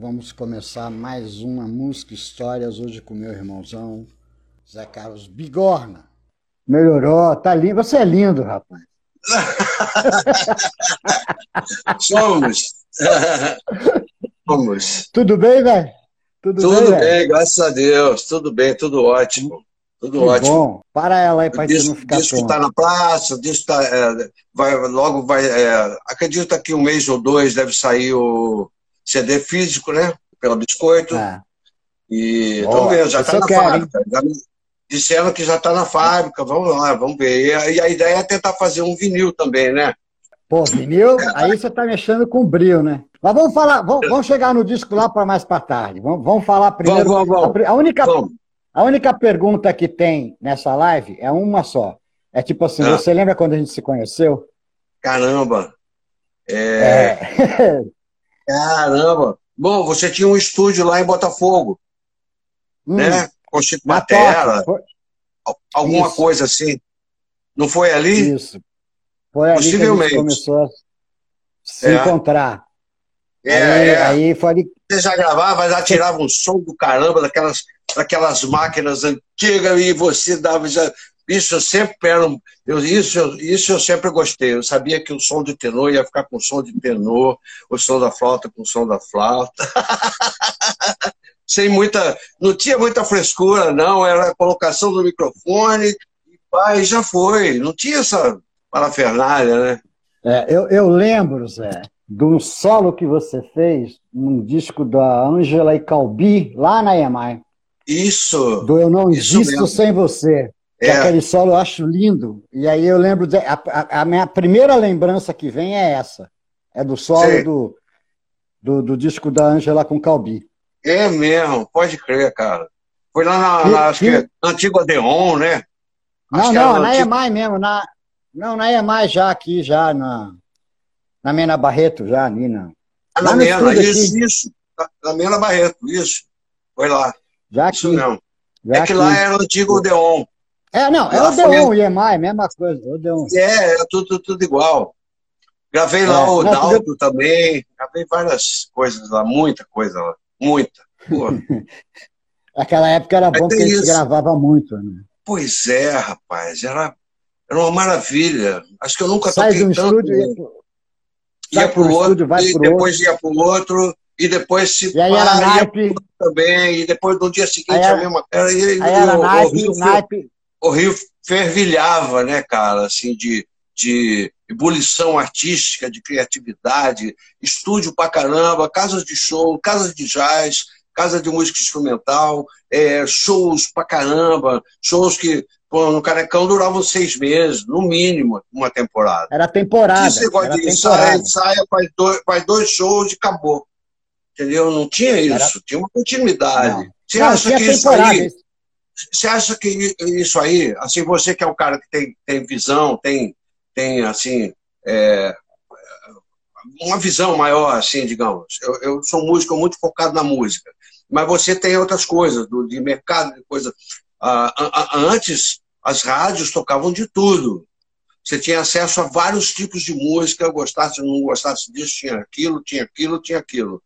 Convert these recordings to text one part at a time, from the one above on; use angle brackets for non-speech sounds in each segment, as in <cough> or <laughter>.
Vamos começar mais uma música histórias hoje com meu irmãozão Zé Carlos Bigorna. Melhorou, tá lindo. Você é lindo, rapaz. <laughs> Somos. <laughs> Somos. Tudo bem, velho? Tudo, tudo bem, bem, graças a Deus. Tudo bem, tudo ótimo. Tudo que ótimo. Bom. Para ela aí para não ficar Disco está na praça, disco tá, é, vai, logo vai. É, acredito que um mês ou dois deve sair o CD físico, né? Pela Biscoito. É. E estamos vendo, já está na quero, fábrica. Já disseram que já está na fábrica, vamos lá, vamos ver. E a ideia é tentar fazer um vinil também, né? Pô, vinil, aí você está mexendo com brilho, né? Mas vamos falar, vamos, vamos chegar no disco lá para mais para tarde. Vamos, vamos falar primeiro. Vamos, vamos, vamos. A, única, a única pergunta que tem nessa live é uma só. É tipo assim, ah. você lembra quando a gente se conheceu? Caramba! É... é... <laughs> Caramba! Bom, você tinha um estúdio lá em Botafogo, hum, né? Com Chico Matera, alguma Isso. coisa assim. Não foi ali? Isso. Foi ali que a gente começou a se é. encontrar. É, aí, é. aí foi ali... Você já gravava, já tirava um som do caramba daquelas, daquelas máquinas antigas e você dava. Já... Isso eu sempre era. Eu, isso, isso eu sempre gostei. Eu sabia que o som de tenor ia ficar com o som de tenor, o som da flauta com o som da flauta. <laughs> Sem muita. Não tinha muita frescura, não. Era a colocação do microfone e pai, já foi. Não tinha essa parafernália, né? É, eu, eu lembro, Zé, de um solo que você fez num disco da Angela e Calbi, lá na EMAI. Isso! Do Eu Não Existo Sem Você. É. Aquele solo eu acho lindo. E aí eu lembro. De, a, a, a, minha primeira lembrança que vem é essa. É do solo do, do, do, disco da Angela com Calbi. É mesmo, pode crer, cara. Foi lá na, que, na acho que, que... antigo Adeon, né? Acho não, não, na antigo... EMAI mesmo. Na, não, na EMAI já aqui, já na, na Mena Barreto, já ali na. Ah, na Mena, isso, aqui. isso. Na Mena Barreto, isso. Foi lá. Já aqui. Isso mesmo. Já é que lá era o antigo Odeon. É, não, é o Odeon e EMAI, mesma coisa. Odeon. É, é tudo, tudo igual. Gravei lá é, o não, Dalto também, gravei várias coisas lá, muita coisa lá, muita. <laughs> Aquela época era bom porque a gente gravava muito, né? Pois é, rapaz, era, era uma maravilha. Acho que eu nunca Sai toquei tanto. Estúdio, ia para o outro, e depois outro. ia para o outro, e depois se e aí era naipe. também, e depois no dia seguinte aí era, a mesma. Era, e, aí era o, naipe, o, naipe. O Rio fervilhava, né, cara, assim, de, de ebulição artística, de criatividade, estúdio pra caramba, casas de show, casas de jazz, casa de música instrumental, é, shows pra caramba, shows que Pô, no Canecão duravam seis meses, no mínimo, uma temporada. Era temporada. Esse negócio de temporada. ensaia, ensaia, faz dois, faz dois shows e acabou. Entendeu? Não tinha isso, era... tinha uma continuidade. Não. Você não, acha que isso aí. Você acha que isso aí, assim, você que é um cara que tem, tem visão, tem, tem assim, é, uma visão maior, assim, digamos. Eu, eu sou músico muito focado na música, mas você tem outras coisas, do, de mercado, de coisa. Ah, antes, as rádios tocavam de tudo. Você tinha acesso a vários tipos de música, gostasse ou não gostasse disso, tinha aquilo, tinha aquilo, tinha aquilo.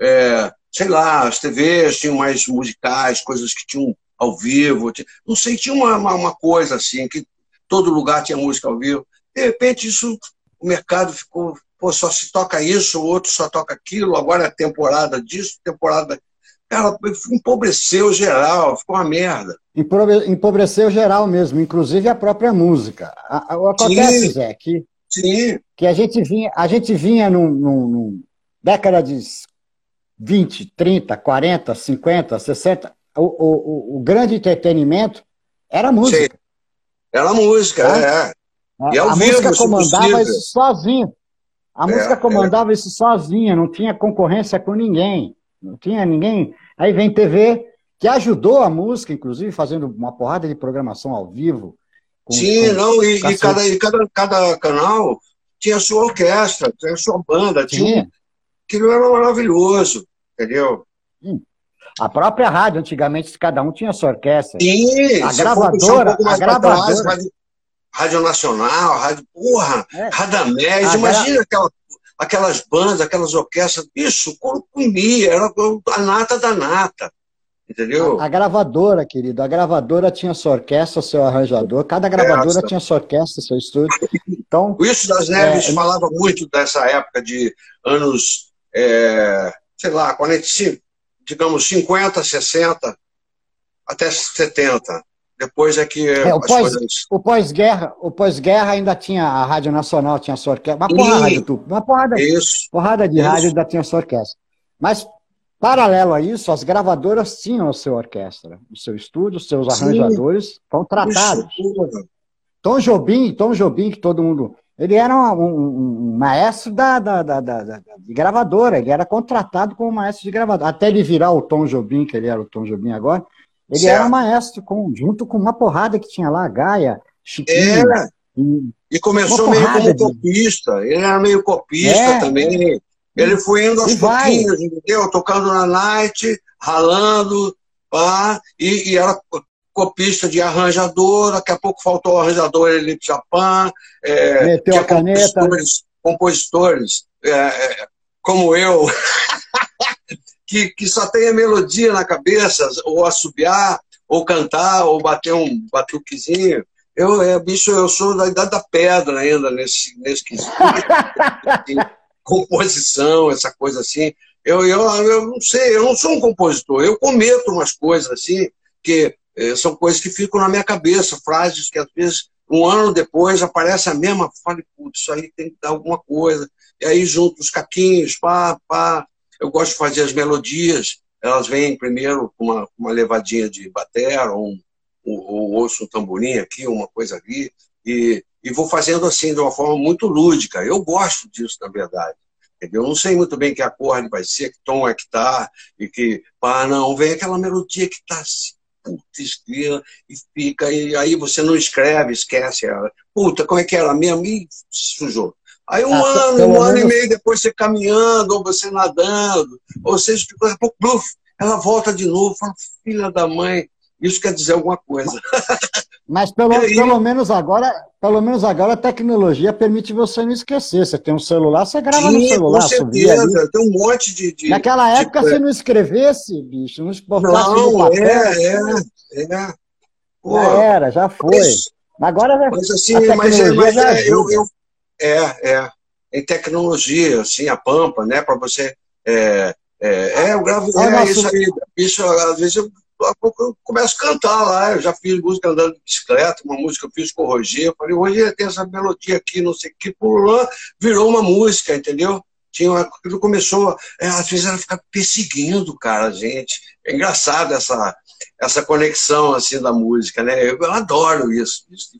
É, sei lá, as TVs tinham mais musicais, coisas que tinham ao vivo. Não sei, tinha uma, uma, uma, coisa assim, que todo lugar tinha música ao vivo. De repente, isso, o mercado ficou, pô, só se toca isso, o outro só toca aquilo, agora é temporada disso, temporada Cara, empobreceu geral, ficou uma merda. Empobreceu geral mesmo, inclusive a própria música. Acontece, Zé, que, Sim. que a gente vinha, a gente vinha num, num, num década de 20, 30, 40, 50, 60. O, o, o grande entretenimento era música. Sim. Era música, é. A, e a vivo, música comandava isso sozinho. A é, música comandava é. isso sozinha, não tinha concorrência com ninguém. Não tinha ninguém. Aí vem TV, que ajudou a música, inclusive, fazendo uma porrada de programação ao vivo. Com, Sim, com não, e, e, cada, e cada, cada canal tinha sua orquestra, tinha sua banda, tinha. tinha aquilo era maravilhoso, entendeu? Sim. A própria rádio, antigamente, cada um tinha sua orquestra. Sim, a gravadora, um a gravadora. Trás, rádio, Nacional, Rádio, porra, é. Rádio Média, imagina gra... aquela aquelas bandas, aquelas orquestras, isso, comia, era a nata da nata. Entendeu? A, a, gravadora, querido, a gravadora tinha sua orquestra, seu arranjador, cada gravadora Essa. tinha sua orquestra, seu estúdio. Então, o Wilson das Neves é, falava muito dessa época de anos, é, sei lá, 45, digamos 50, 60, até 70. Depois é que é, o pós, coisas... O pós-guerra, o pós-guerra ainda tinha a Rádio Nacional, tinha sua orquestra. Uma porrada, e... uma porrada, isso, porrada de isso. rádio ainda tinha sua orquestra. Mas Paralelo a isso, as gravadoras tinham a sua orquestra, o seu estúdio, os seus arranjadores Sim. contratados. Tom Jobim, Tom Jobim, que todo mundo. Ele era um, um, um maestro da, da, da, da, de gravadora, ele era contratado como maestro de gravadora. Até ele virar o Tom Jobim, que ele era o Tom Jobim agora, ele certo. era um maestro com, junto com uma porrada que tinha lá, Gaia, Chiquinho. É. E, e começou meio como de... copista, ele era meio copista é. também. Ele foi indo aos pouquinhos, entendeu? Tocando na night, ralando, pá, e, e era copista de arranjador, daqui a pouco faltou o arranjador Elipe Japan, é, Meteu a caneta. compositores, compositores é, é, como eu, <laughs> que, que só tem a melodia na cabeça, ou assobiar, ou cantar, ou bater um batuquezinho. Eu, é, bicho, eu sou da idade da pedra ainda nesse, nesse quesito. <laughs> composição, essa coisa assim. Eu, eu, eu não sei, eu não sou um compositor, eu cometo umas coisas assim, que eh, são coisas que ficam na minha cabeça, frases que às vezes um ano depois aparece a mesma, falo, putz, isso aí tem que dar alguma coisa. E aí junto os caquinhos, pá, pá. Eu gosto de fazer as melodias, elas vêm primeiro com uma, uma levadinha de batera, ou, um, ou, ou ouço um tamborim aqui, uma coisa ali, e e vou fazendo assim de uma forma muito lúdica. Eu gosto disso, na verdade. Eu não sei muito bem que acorde vai ser, que tom é que tá, e que, ah, não, vem aquela melodia que tá assim, puta, escrita, e fica, e aí você não escreve, esquece ela. Puta, como é que era mesmo? E sujou. Aí um ah, ano, um ano e meio depois você caminhando, ou você nadando, ou seja, daqui a pouco, bluf, ela volta de novo, fala, filha da mãe, isso quer dizer alguma coisa. <laughs> Mas pelo, pelo menos agora, pelo menos agora a tecnologia permite você não esquecer. Você tem um celular, você grava Sim, no celular. Com certeza, tem um monte de. de Naquela época, de... você não escrevesse, bicho, não exportasse não, no papel. É, é, é. Pô, já era, já foi. Mas, agora mas assim, mas, é, mas é, eu, eu, é, é. Em tecnologia, assim, a pampa, né? Para você. É, é, é, eu gravo. É, nosso... isso aí. Isso, às vezes eu a pouco eu começo a cantar lá. Eu já fiz música andando de bicicleta, uma música eu fiz com o Roger. Eu falei, Roger, tem essa melodia aqui, não sei o que, por lá, virou uma música, entendeu? Tinha uma, aquilo começou, é, às vezes ela fica perseguindo, cara, a gente. É engraçado essa, essa conexão assim da música, né? Eu, eu adoro isso. isso.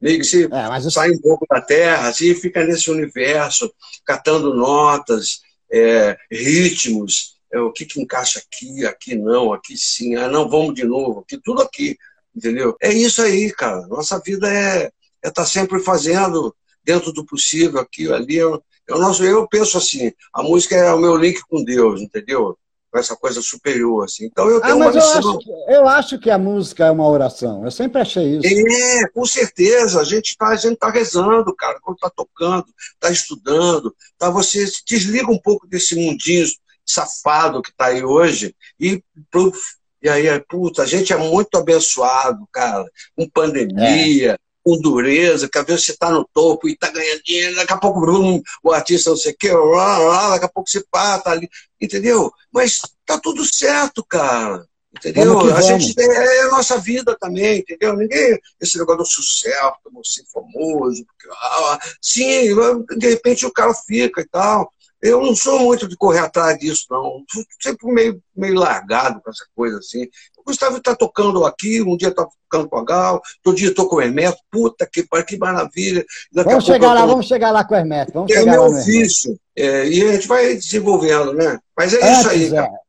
Meio que se é, sai um pouco da terra, assim, fica nesse universo, catando notas, é, ritmos o que, que encaixa aqui, aqui não, aqui sim, ah, não, vamos de novo, aqui, tudo aqui, entendeu? É isso aí, cara. Nossa vida é estar é tá sempre fazendo dentro do possível, aqui, ali. Eu, eu, nosso, eu penso assim, a música é o meu link com Deus, entendeu? Com essa coisa superior, assim. Então eu tenho ah, uma missão. Eu acho, que, eu acho que a música é uma oração. Eu sempre achei isso. É, com certeza. A gente está tá rezando, cara, quando está tocando, está estudando. Tá, você se desliga um pouco desse mundinho safado que está aí hoje e pluf, e aí, puta, a gente é muito abençoado, cara, com pandemia, é. com dureza, que às vezes você está no topo e está ganhando dinheiro, daqui a pouco brum, o artista não sei o quê, lá, lá, daqui a pouco você pá, tá ali, entendeu? Mas tá tudo certo, cara. Entendeu? A gente tem, é a nossa vida também, entendeu? Ninguém, esse negócio do sucesso, ser famoso, porque, ah, sim, de repente o cara fica e tal. Eu não sou muito de correr atrás disso, não. Sempre meio, meio largado com essa coisa assim. O Gustavo está tocando aqui, um dia está tocando com a Gal, outro dia estou com o Hermeto, puta que, que maravilha. Daqui vamos chegar lá, tô... vamos chegar lá com o Hermeto. Vamos é meu ofício. É, e a gente vai desenvolvendo, né? Mas é Antes, isso aí, cara.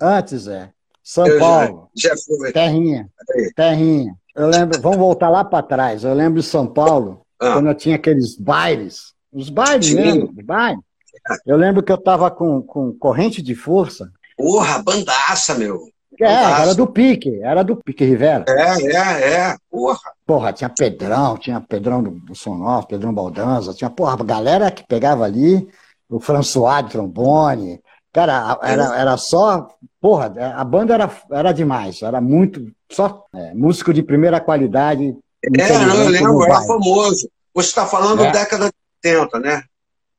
Antes, é. São Eu Paulo. Já, já. Terrinha. Aí. Terrinha. Eu lembro, vamos voltar lá para trás. Eu lembro de São Paulo, ah. quando eu tinha aqueles bailes. Os bailes Sim. mesmo, os bailes. Eu lembro que eu tava com, com corrente de força. Porra, bandaça, meu. É, era do Pique, era do Pique Rivera. É, é, é. Porra. Porra, tinha Pedrão, tinha Pedrão do, Sonor, Pedrão Baldanza, tinha, porra, a galera que pegava ali o François de trombone. Cara, era, era só. Porra, a banda era, era demais, era muito. Só é, músico de primeira qualidade. É, não, eu lembro, era famoso. Você está falando é. década de 70, né?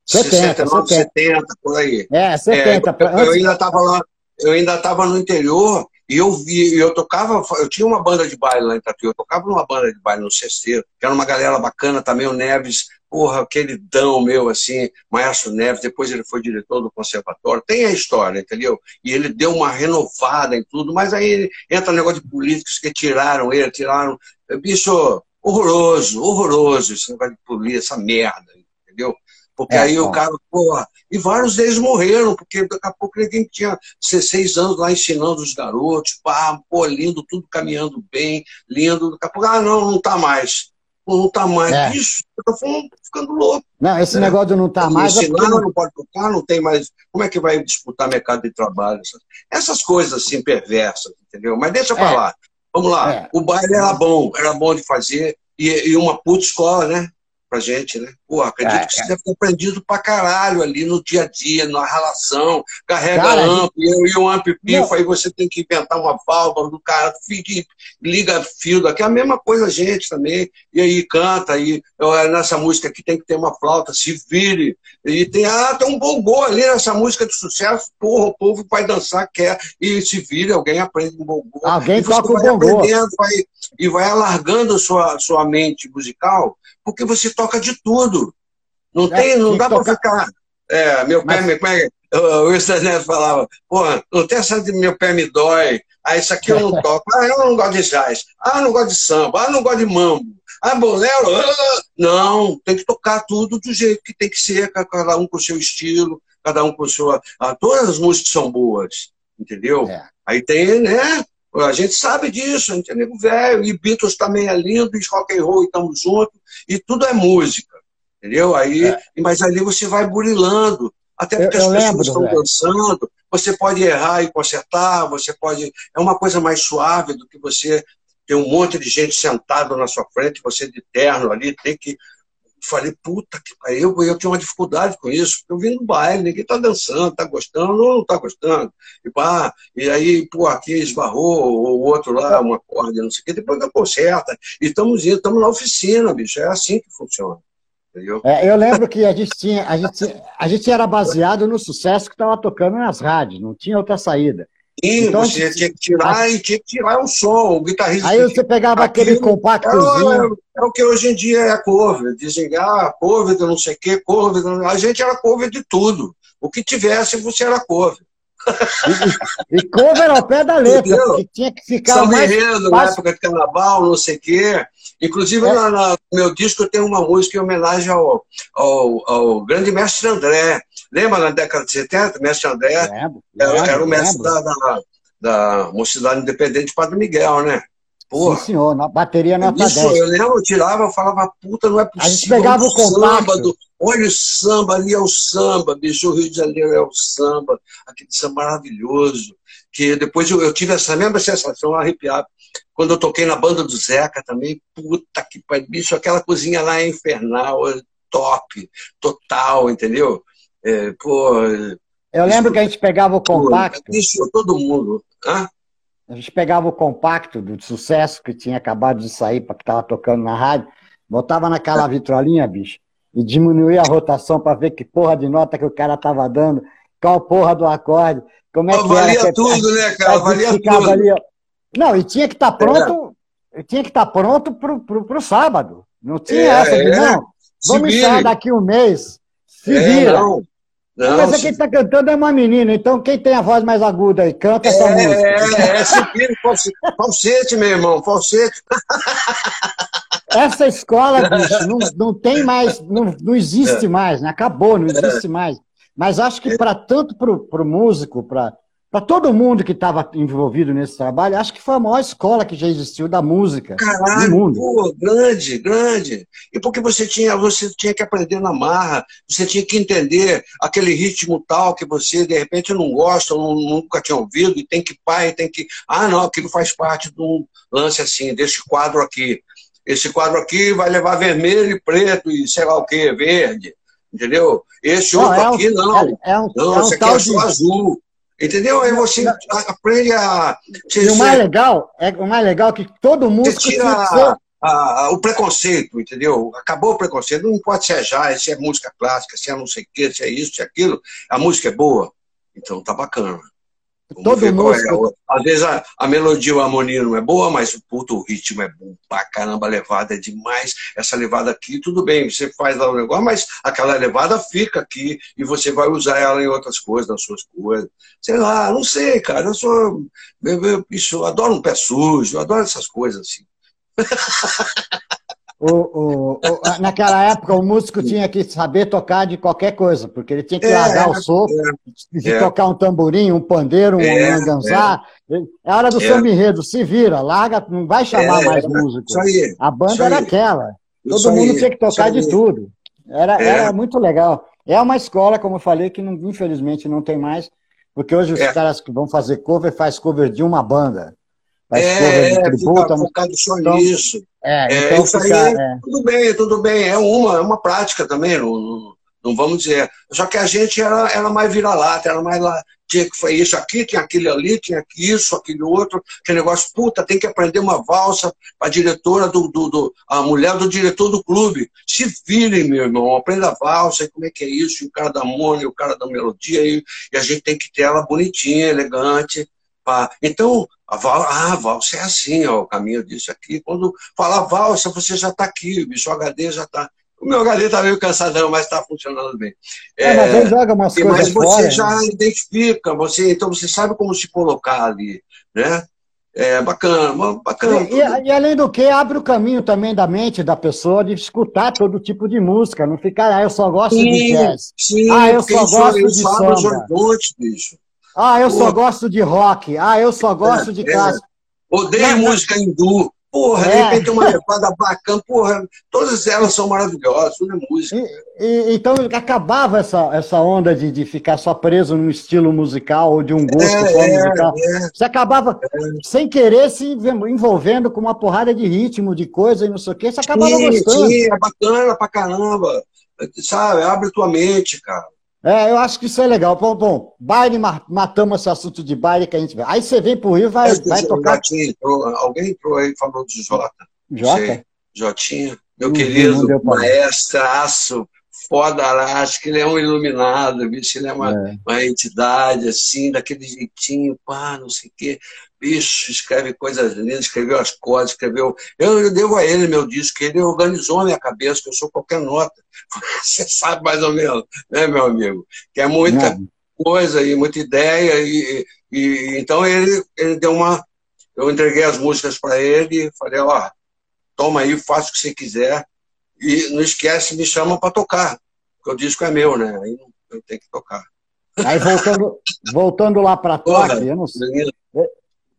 70, 69, 70. 70, por aí. É, 70. É, eu, eu ainda estava lá, eu ainda estava no interior e eu vi, eu tocava, eu tinha uma banda de baile lá em Tatuí, eu tocava numa banda de baile no Cesteiro, que era uma galera bacana também, o Neves, porra, aquele dão meu, assim, Maestro Neves, depois ele foi diretor do conservatório, tem a história, entendeu? E ele deu uma renovada em tudo, mas aí entra o negócio de políticos que tiraram ele, tiraram, bicho, horroroso, horroroso esse negócio de polícia, essa merda, entendeu? Porque é, aí bom. o cara, porra, e vários deles morreram, porque daqui a pouco ninguém tinha 16 anos lá ensinando os garotos, pá, pô, lindo, tudo caminhando bem, lindo, daqui a pouco, ah, não, não tá mais. Não tá mais. É. Isso, eu tô ficando louco. Não, esse né? negócio de não tá mais. É ensinar, é porque... não pode tocar, não tem mais. Como é que vai disputar mercado de trabalho? Essas coisas assim perversas, entendeu? Mas deixa eu é. falar. Vamos lá. É. O baile era bom, era bom de fazer. E, e uma puta escola, né? pra gente, né? Pô, acredito é, que você é. deve ter aprendido pra caralho ali no dia a dia, na relação, carrega cara, amp, eu e o amp pifo, aí você tem que inventar uma válvula do cara, liga fio daqui, é a mesma coisa a gente também, e aí canta, aí nessa música aqui tem que ter uma flauta, se vire, e tem, ah, tem um bongô ali nessa música de sucesso, porra, o povo vai dançar, quer, e se vire, alguém aprende um bongô. Alguém toca o bongô. Vai, e vai alargando a sua, sua mente musical, porque você toca de tudo. Não, é, tem, não dá para ficar. É, meu Mas... pé me. O Wilson Neto falava, pô, não tem essa de meu pé me dói. Ah, isso aqui eu não <laughs> toco. Ah, eu não gosto de jazz. Ah, eu não gosto de samba. Ah, eu não gosto de mambo. Ah, bolero. Ah, não, tem que tocar tudo do jeito que tem que ser, cada um com o seu estilo, cada um com a sua. Ah, todas as músicas são boas, entendeu? É. Aí tem, né? A gente sabe disso, a gente é nego velho, e Beatles também é lindo, e rock and roll estamos juntos, e tudo é música, entendeu? Aí, é. Mas ali você vai burilando, até porque eu, eu as pessoas lembro, estão velho. dançando, você pode errar e consertar, você pode. É uma coisa mais suave do que você ter um monte de gente sentado na sua frente, você de terno ali, tem que falei, puta que eu, eu tinha uma dificuldade com isso, porque eu vim no baile, ninguém tá dançando, tá gostando ou não tá gostando. E, pá, e aí, pô, aqui esbarrou, o outro lá, uma corda, não sei o quê, depois da conserta. E estamos indo, estamos na oficina, bicho, é assim que funciona. É, eu lembro que a gente, tinha, a, gente, a gente era baseado no sucesso que estava tocando nas rádios, não tinha outra saída. Sim, então, você tinha que tirar a... e tinha que tirar o som, o guitarrista. Aí você pegava aquele compactozinho. É, é, o que hoje em dia é a cover. Dizem, ah, cover de não sei o quê, cover. A gente era cover de tudo. O que tivesse, você era cover. E, e cover ao pé da letra, porque tinha que ficar São mais Enredo, na época de carnaval, não sei o quê. Inclusive, é. no meu disco eu tenho uma música em homenagem ao, ao, ao grande mestre André. Lembra na década de 70? Mestre André lembro, lembro, era, o mestre da, da, da Mocidade Independente Padre Miguel, né? Porra. Sim, senhor, na bateria nota Isso, 10. Eu lembro, eu tirava, eu falava, puta, não é possível. A gente pegava o compacto. Olha o samba, ali é o samba, bicho, o Rio de Janeiro é o samba, aquele samba maravilhoso. Que depois eu, eu tive essa mesma sensação, arrepiado. Quando eu toquei na banda do Zeca também, puta que pariu, bicho, aquela cozinha lá é infernal, é top, total, entendeu? É, pô, eu lembro que a gente pegava o compacto. Isso, todo mundo. Hã? A gente pegava o compacto do sucesso que tinha acabado de sair, para que estava tocando na rádio, botava naquela <laughs> vitrolinha, bicho, e diminuía a rotação para ver que porra de nota que o cara tava dando, qual porra do acorde, como é que valia era. tudo, né, cara? Valia tudo. Ali, não, e tinha que estar tá pronto, é. tinha que estar tá pronto pro, pro, pro sábado. Não tinha é, essa de, é. não, vamos ensaiar daqui um mês, se é, vira. Não. Não, Mas é quem está cantando é uma menina, então quem tem a voz mais aguda e canta essa é, música. É, é, supino, falsete, meu irmão, falsete. <laughs> Essa escola, bicho, não, não tem mais, não, não existe mais, né? acabou, não existe mais. Mas acho que para tanto para o músico, para para todo mundo que estava envolvido nesse trabalho, acho que foi a maior escola que já existiu da música Caralho, no mundo. Pô, grande, grande. E porque você tinha, você tinha que aprender na marra, você tinha que entender aquele ritmo tal que você de repente não gosta, ou nunca tinha ouvido, e tem que pai, tem que. Ah, não, aquilo faz parte de um lance assim, desse quadro aqui. Esse quadro aqui vai levar vermelho e preto e sei lá o que, verde. entendeu? Esse não, outro é aqui, não. É, é um, não, é um esse aqui é só de... azul. Entendeu? Aí você aprende a. e o mais legal é o mais legal é que todo mundo tira a, a, o preconceito, entendeu? Acabou o preconceito. Não pode ser jazz, se é música clássica, se é não sei o quê, se é isso, se é aquilo. A música é boa. Então tá bacana. Todo músico... É. Às vezes a, a, melodia a harmonia não é boa, mas o puto o ritmo é bom pra caramba, a levada é demais. Essa levada aqui, tudo bem, você faz lá o negócio, mas aquela levada fica aqui e você vai usar ela em outras coisas, nas suas coisas. Sei lá, não sei, cara. Eu sou. Eu, eu, isso, eu adoro um pé sujo, eu adoro essas coisas assim. <laughs> O, o, o, naquela época, o músico tinha que saber tocar de qualquer coisa, porque ele tinha que é, largar o sopro, é, de é. tocar um tamborim, um pandeiro, um é, anganzá. É. é hora do é. enredo, se vira, larga, não vai chamar mais músico. A banda era aquela. Todo mundo tinha que tocar de tudo. Era, era muito legal. É uma escola, como eu falei, que não, infelizmente não tem mais, porque hoje os caras que vão fazer cover faz cover de uma banda. É, de tributo, fica focado só então, nisso. É, é, então isso fica, aí, é. tudo bem, tudo bem. É uma, é uma prática também, não, não, não vamos dizer. Só que a gente era, era mais vira-lata, era mais lá. Tinha que foi isso aqui, tinha aquele ali, tinha isso, aquele outro, aquele negócio, puta, tem que aprender uma valsa a diretora do, do, do, a mulher do diretor do clube. Se virem, meu irmão, aprenda a valsa, e como é que é isso, e o cara da harmonia, o cara da melodia, e, e a gente tem que ter ela bonitinha, elegante. Então, a val, ah, valsa é assim, ó, o caminho disso aqui. Quando fala valsa, você já está aqui, o bicho HD já está. O meu HD está meio cansadão, mas está funcionando bem. É, é, mas ele joga umas coisas Mas você fora, já né? identifica, você, então você sabe como se colocar ali, né? É bacana, bacana. E, e, e, além do que, abre o caminho também da mente da pessoa de escutar todo tipo de música, não ficar, ah, eu só gosto sim, de jazz. Sim, ah, eu só gosto de samba. bicho. Ah, eu Porra. só gosto de rock. Ah, eu só gosto é, de clássico. É. Odeio música hindu. Porra, é. de repente uma levada bacana. Porra, todas elas são maravilhosas, tudo é música. E, e, então acabava essa, essa onda de, de ficar só preso num estilo musical ou de um gosto é, só é, musical. É. Você acabava, sem querer, se envolvendo com uma porrada de ritmo, de coisa e não sei o quê. Você acabava sim, gostando. Sim, é bacana pra caramba. Sabe, abre tua mente, cara. É, eu acho que isso é legal. Bom, bom baile, matamos esse assunto de baile que a gente vê. Aí você vem pro Rio vai, vai tocar. Entrou, alguém entrou aí falou de Jota. Jota? Jotinha, meu querido maestraço, foda lá, acho que ele é um iluminado, bicho, ele é uma, é. uma entidade, assim, daquele jeitinho, pá, não sei o quê bicho, escreve coisas lindas, escreveu as coisas, escreveu. Eu, eu devo a ele meu disco, ele organizou a minha cabeça, que eu sou qualquer nota. <laughs> Você sabe mais ou menos, né, meu amigo? Que é muita coisa e muita ideia. E, e, então ele, ele deu uma. Eu entreguei as músicas para ele, falei, ó, toma aí, faça o que você quiser. E não esquece, me chama para tocar, porque o disco é meu, né? Aí eu tenho que tocar. Aí voltando, voltando lá para Tóquio, eu não sei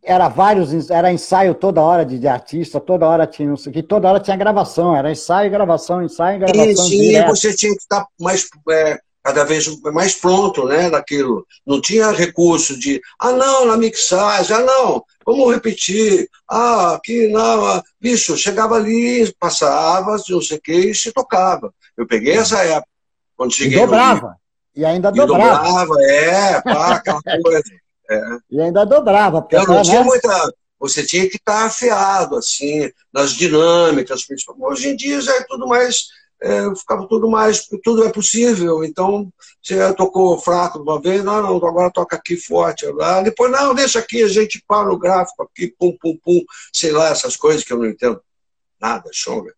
era vários, era ensaio toda hora de, de artista, toda hora tinha, que toda hora tinha gravação, era ensaio, gravação, ensaio, gravação. E, sim, você tinha que estar mais, é, cada vez mais pronto, né, daquilo. Não tinha recurso de, ah, não, na mixagem, ah, não, vamos repetir, ah, aqui, não, ah, bicho, chegava ali, passava, não sei o que, e se tocava. Eu peguei essa época, quando cheguei e dobrava. E ainda dobrava. E dobrava, é, pá, aquela coisa. É. E ainda dobrava. Porque, não tinha muita. Você tinha que estar afiado, assim, nas dinâmicas, principalmente. Hoje em dia já é tudo mais. É, ficava tudo mais. Tudo é possível. Então, você tocou fraco de uma vez, não, não, agora toca aqui forte. Lá. Depois, não, deixa aqui, a gente para o gráfico aqui, pum, pum, pum. Sei lá, essas coisas que eu não entendo nada, chonga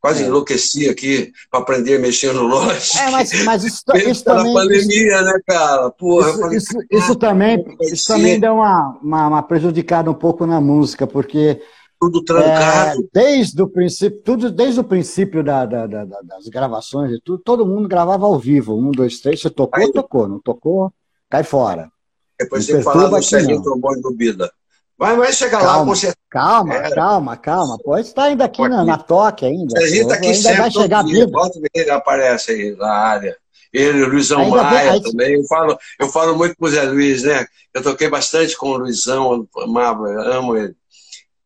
quase é. enlouqueci aqui para aprender a mexer no Logic. É, mas, mas isso, <laughs> isso também... pandemia, isso, né, cara? Porra, isso, falei, isso, isso também, isso também deu uma, uma, uma, prejudicada um pouco na música, porque... Tudo trancado. É, desde o princípio, tudo, desde o princípio da, da, da, das gravações e tudo, todo mundo gravava ao vivo. Um, dois, três, você tocou, Aí, tocou. Não tocou, cai fora. Depois você fala do Serginho Trombone do Bida. Vai, vai chegar calma, lá com certeza. Calma, é. calma, calma. Pode estar ainda aqui na, na toque ainda. A gente tá aqui ainda sempre vai chegar dia. Volta ele aparece aí na área. Ele, o Luizão ainda Maia vem, também. Eu falo, eu falo muito com o Zé Luiz, né? Eu toquei bastante com o Luizão, amava, amo ele.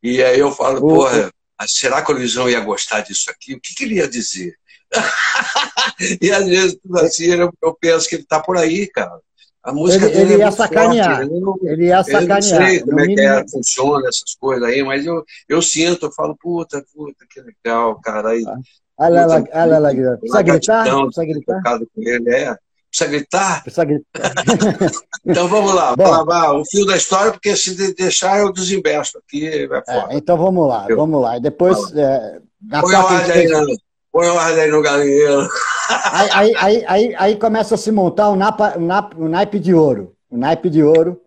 E aí eu falo, porra, será que o Luizão ia gostar disso aqui? O que, que ele ia dizer? <laughs> e às vezes, assim, eu, eu penso que ele está por aí, cara. A música ele, ele é ia sacanear. Forte. Ele, não, ele ia sacanear. Eu não sei como é que é, funciona essas coisas aí, mas eu, eu sinto, eu falo, puta, puta, que legal, cara. Aí, ah. Olha lá, olha lá, precisa gritar? Precisa gritar? Com ele, é. Precisa gritar? Precisa gritar. <laughs> então vamos lá, Bom, lavar o fio da história, porque se deixar eu desembesto aqui. É, então vamos lá, eu, vamos lá. E depois. É, Põe a ordem aí? Põe a ordem aí no galinheiro. Aí, aí, aí, aí, aí, começa a se montar o, napa, o, nap, o naipe de ouro. O naipe de ouro,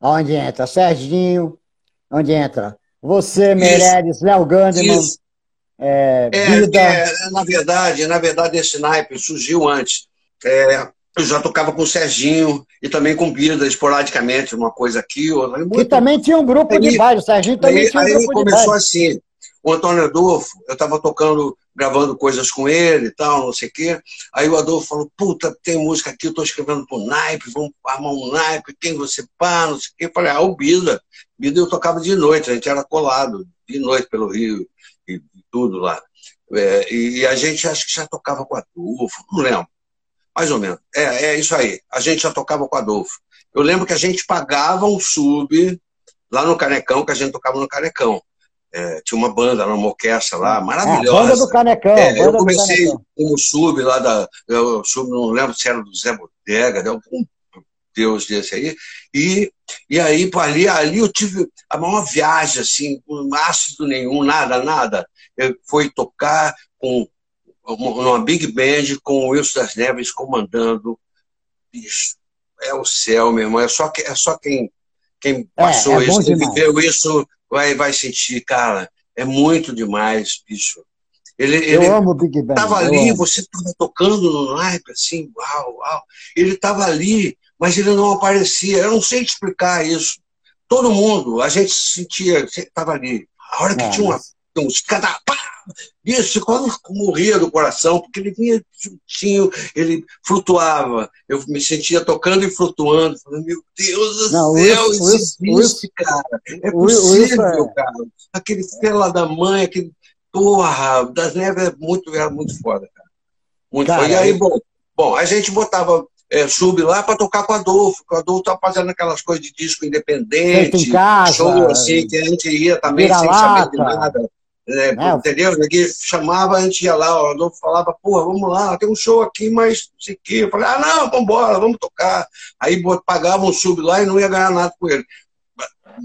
onde entra Serginho, onde entra você, Meirelles, Léo Gandeman, é, é, Vida. É, na verdade, na verdade, esse naipe surgiu antes. É, eu já tocava com o Serginho e também com Bida, esporadicamente, uma coisa aqui, outra. Muito... E também tinha um grupo aí, de baile, o Serginho também aí, tinha um aí grupo de baile. começou assim, o Antônio Adolfo, eu estava tocando, gravando coisas com ele e tal, não sei o quê. Aí o Adolfo falou, puta, tem música aqui, eu estou escrevendo pro naipe, vamos armar um naipe, quem você pá, não sei o quê. Eu falei, ah, o Bida. Bida eu tocava de noite, a gente era colado, de noite pelo Rio e, tudo lá. É, e a gente acho que já tocava com Adolfo, não lembro. Mais ou menos. É, é isso aí. A gente já tocava com Adolfo. Eu lembro que a gente pagava um sub lá no Canecão, que a gente tocava no Canecão. É, tinha uma banda, uma orquestra lá, maravilhosa. É, banda do Canecão. É, eu comecei como sub lá da. Eu sub, não lembro se era do Zé Bodega, de algum Deus desse aí. E, e aí, ali, ali eu tive a maior viagem, assim, com ácido nenhum, nada, nada. Eu fui tocar com numa big band com o Wilson das Neves comandando. Bicho, é o céu, meu irmão. É só, que, é só quem, quem é, passou é isso, quem viveu isso, vai, vai sentir, cara. É muito demais, bicho. Ele, eu ele amo o Big Band. Estava ali, amo. você estava tocando no naipe, assim, uau, uau. Ele estava ali, mas ele não aparecia. Eu não sei te explicar isso. Todo mundo, a gente sentia, estava ali. A hora que é, tinha uma, uns cada pá, isso, quando morria do coração, porque ele vinha juntinho, ele flutuava. Eu me sentia tocando e flutuando. Falando, meu Deus do Não, céu, isso, isso existe, cara. É possível, é... cara. Aquele fela da mãe, aquele. Porra, das neves é muito, era muito foda, cara. Muito cara, foda. E aí, bom, bom, a gente botava é, sub lá para tocar com o Adolfo, o Adolfo tá fazendo aquelas coisas de disco independente, casa, show assim, que a gente ia também sem saber de nada. É, é, entendeu? Ninguém chamava, a gente ia lá, o Adolfo falava, porra, vamos lá, tem um show aqui, mas não sei o quê. Eu falei, ah, não, vamos embora, vamos tocar. Aí pagava um sub lá e não ia ganhar nada com ele.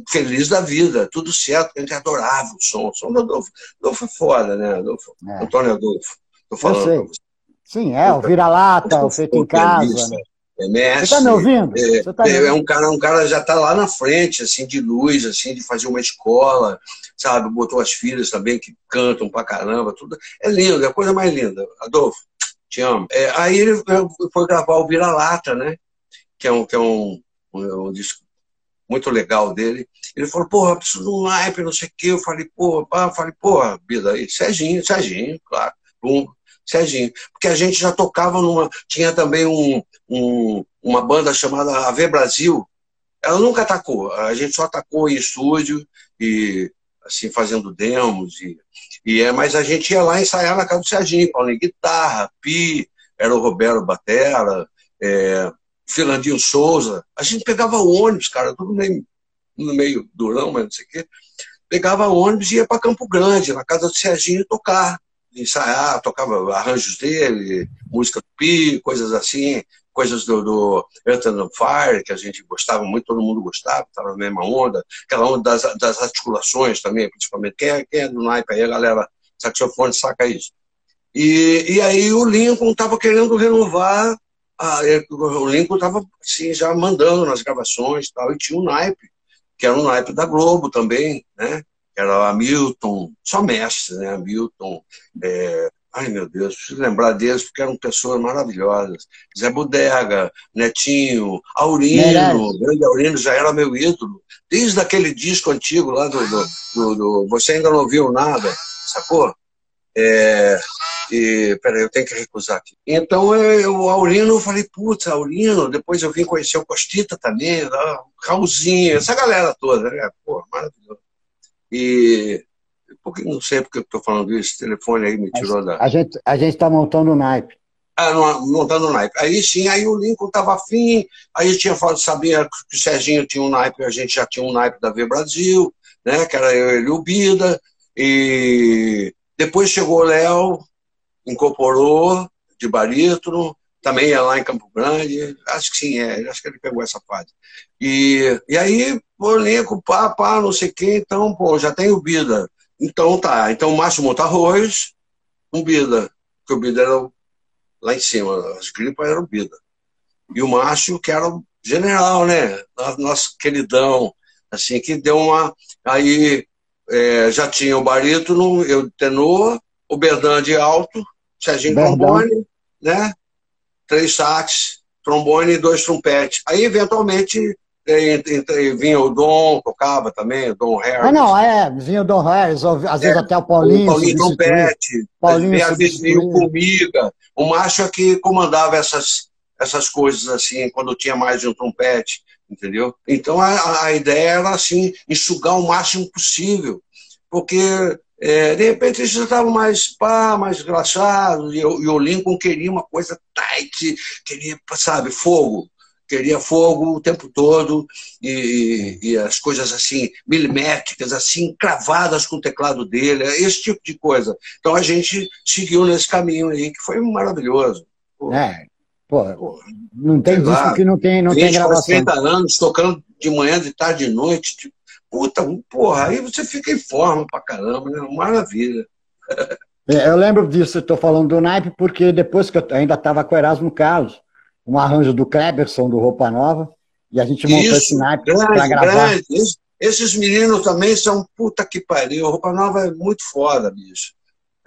Feliz da vida, tudo certo, a gente adorava o som. O som do Adolfo. Adolfo é foda, né? Adolfo, é. Antônio Adolfo. Tô falando. Sim, é, o vira-lata, o feito em casa. Né? É mestre. Você está me ouvindo? É, tá é, é, um cara, um cara já está lá na frente, assim, de luz, assim, de fazer uma escola, sabe? Botou as filhas também que cantam pra caramba, tudo. É lindo, é a coisa mais linda. Adolfo, te amo. É, aí ele foi gravar o Vira-Lata, né? Que é um, que é um, um, um disco muito legal dele. Ele falou, porra, preciso de um naipe, não sei o quê. Eu falei, porra, pá, falei, porra, vida aí, Serginho, Serginho, claro. Pum, Serginho. Porque a gente já tocava numa. Tinha também um, um, uma banda chamada AV Brasil. Ela nunca atacou, a gente só atacou em estúdio e assim fazendo demos e, e é, mas a gente ia lá ensaiar na casa do Serginho, Paulinho guitarra, Pi, era o Roberto Batera, é, Filandinho Souza. A gente pegava ônibus, cara, tudo meio, no meio durão, mas não sei o quê. Pegava ônibus e ia para Campo Grande, na casa do Serginho, tocar ensaiar, tocava arranjos dele, música do Pi, coisas assim, coisas do, do Earth and Fire, que a gente gostava muito, todo mundo gostava, estava na mesma onda, aquela onda das, das articulações também, principalmente. Quem é, quem é do naipe aí, a galera saxofone saca isso. E, e aí o Lincoln estava querendo renovar, a, o Lincoln estava assim, já mandando nas gravações e tal, e tinha um naipe, que era um naipe da Globo também, né? Era Hamilton, só mestres, né? Hamilton, é, ai meu Deus, preciso lembrar deles porque eram pessoas maravilhosas. Zé Bodega, Netinho, Aurino, o grande Aurino já era meu ídolo, desde aquele disco antigo lá do, do, do, do Você Ainda Não Viu Nada, sacou? É, e, peraí, eu tenho que recusar aqui. Então, eu, o Aurino, eu falei, putz, Aurino, depois eu vim conhecer o Costita também, Raulzinho, essa galera toda, né? Pô, maravilhoso. E, porque, não sei porque eu estou falando isso, esse telefone aí me tirou a, da. A gente a está montando o naipe. Ah, montando o naipe. Aí sim, aí o Lincoln estava afim, aí tinha falado, sabia que o Serginho tinha um naipe, a gente já tinha um naipe da V Brasil, né? Que era eu, ele e o Bida. E depois chegou o Léo, incorporou de barítono, também ia lá em Campo Grande, acho que sim, é, acho que ele pegou essa fase. E, e aí, o Lincoln, pá, pá, não sei quem, então, pô, já tem o Bida. Então tá, então o Márcio Montarroz, um Bida, porque o Bida era lá em cima, as gripas eram Bida. E o Márcio, que era o general, né? Nosso queridão, assim, que deu uma. Aí é, já tinha o barítono, eu tenor, o Berdan de alto, Serginho trombone, né? Três sax, trombone e dois trompetes. Aí, eventualmente, vinha o Dom, tocava também, o Dom Harris. Ah, não, é, vinha o Dom Harris, às vezes é, até o Paulinho. O Paulinho trompete, Paulinho às vezes vinha o Comiga. O Márcio é que comandava essas, essas coisas, assim, quando tinha mais de um trompete, entendeu? Então a, a ideia era, assim, enxugar o máximo possível, porque é, de repente eles estavam mais pá, mais engraçados, e, e o Lincoln queria uma coisa tight, queria, sabe, fogo queria fogo o tempo todo e, e, as coisas assim milimétricas, assim cravadas com o teclado dele, esse tipo de coisa. Então a gente seguiu nesse caminho aí que foi maravilhoso. Pô, é, pô, não tem disco lá, que não tem, não tem gravação. 30 anos tocando de manhã, de tarde, de noite, tipo, puta, porra, aí você fica em forma pra caramba, né? Maravilha. <laughs> É, eu lembro disso, estou falando do naipe, porque depois que eu ainda estava com o Erasmo Carlos, um arranjo do Kleberson, do Roupa Nova, e a gente montou Isso, esse naipe para gravar. Grande. Esses meninos também são puta que pariu. Roupa Nova é muito foda, bicho.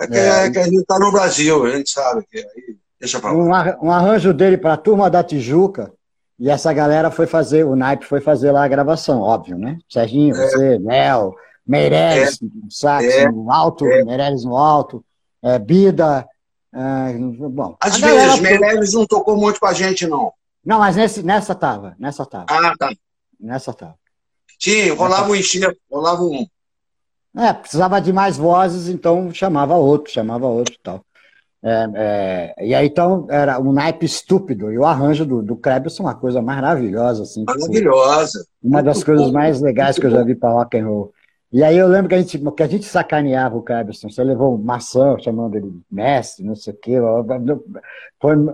É que, é. é que a gente tá no Brasil, a gente sabe que aí. Deixa pra um, um arranjo dele para a turma da Tijuca, e essa galera foi fazer, o naipe foi fazer lá a gravação, óbvio, né? Serginho, é. você, Léo, Meirelles, é. sax é. no alto, é. Meirelles no alto, é, Bida, ah, bom, Às vezes, Meirelles não tocou muito com a gente, não. Não, mas nesse, nessa tava, nessa tava. Ah, tá. Nessa tava. Sim, rolava um enxerto, rolava um. É, precisava de mais vozes, então chamava outro, chamava outro e tal. É, é, e aí, então, era um naipe estúpido. E o arranjo do, do Krebs uma coisa maravilhosa. Assim, maravilhosa. Uma das coisas mais legais que eu já vi para rock and roll. E aí eu lembro que a gente, que a gente sacaneava o Cleberson. Você levou maçã, chamando ele mestre, não sei o quê. Foi... <laughs>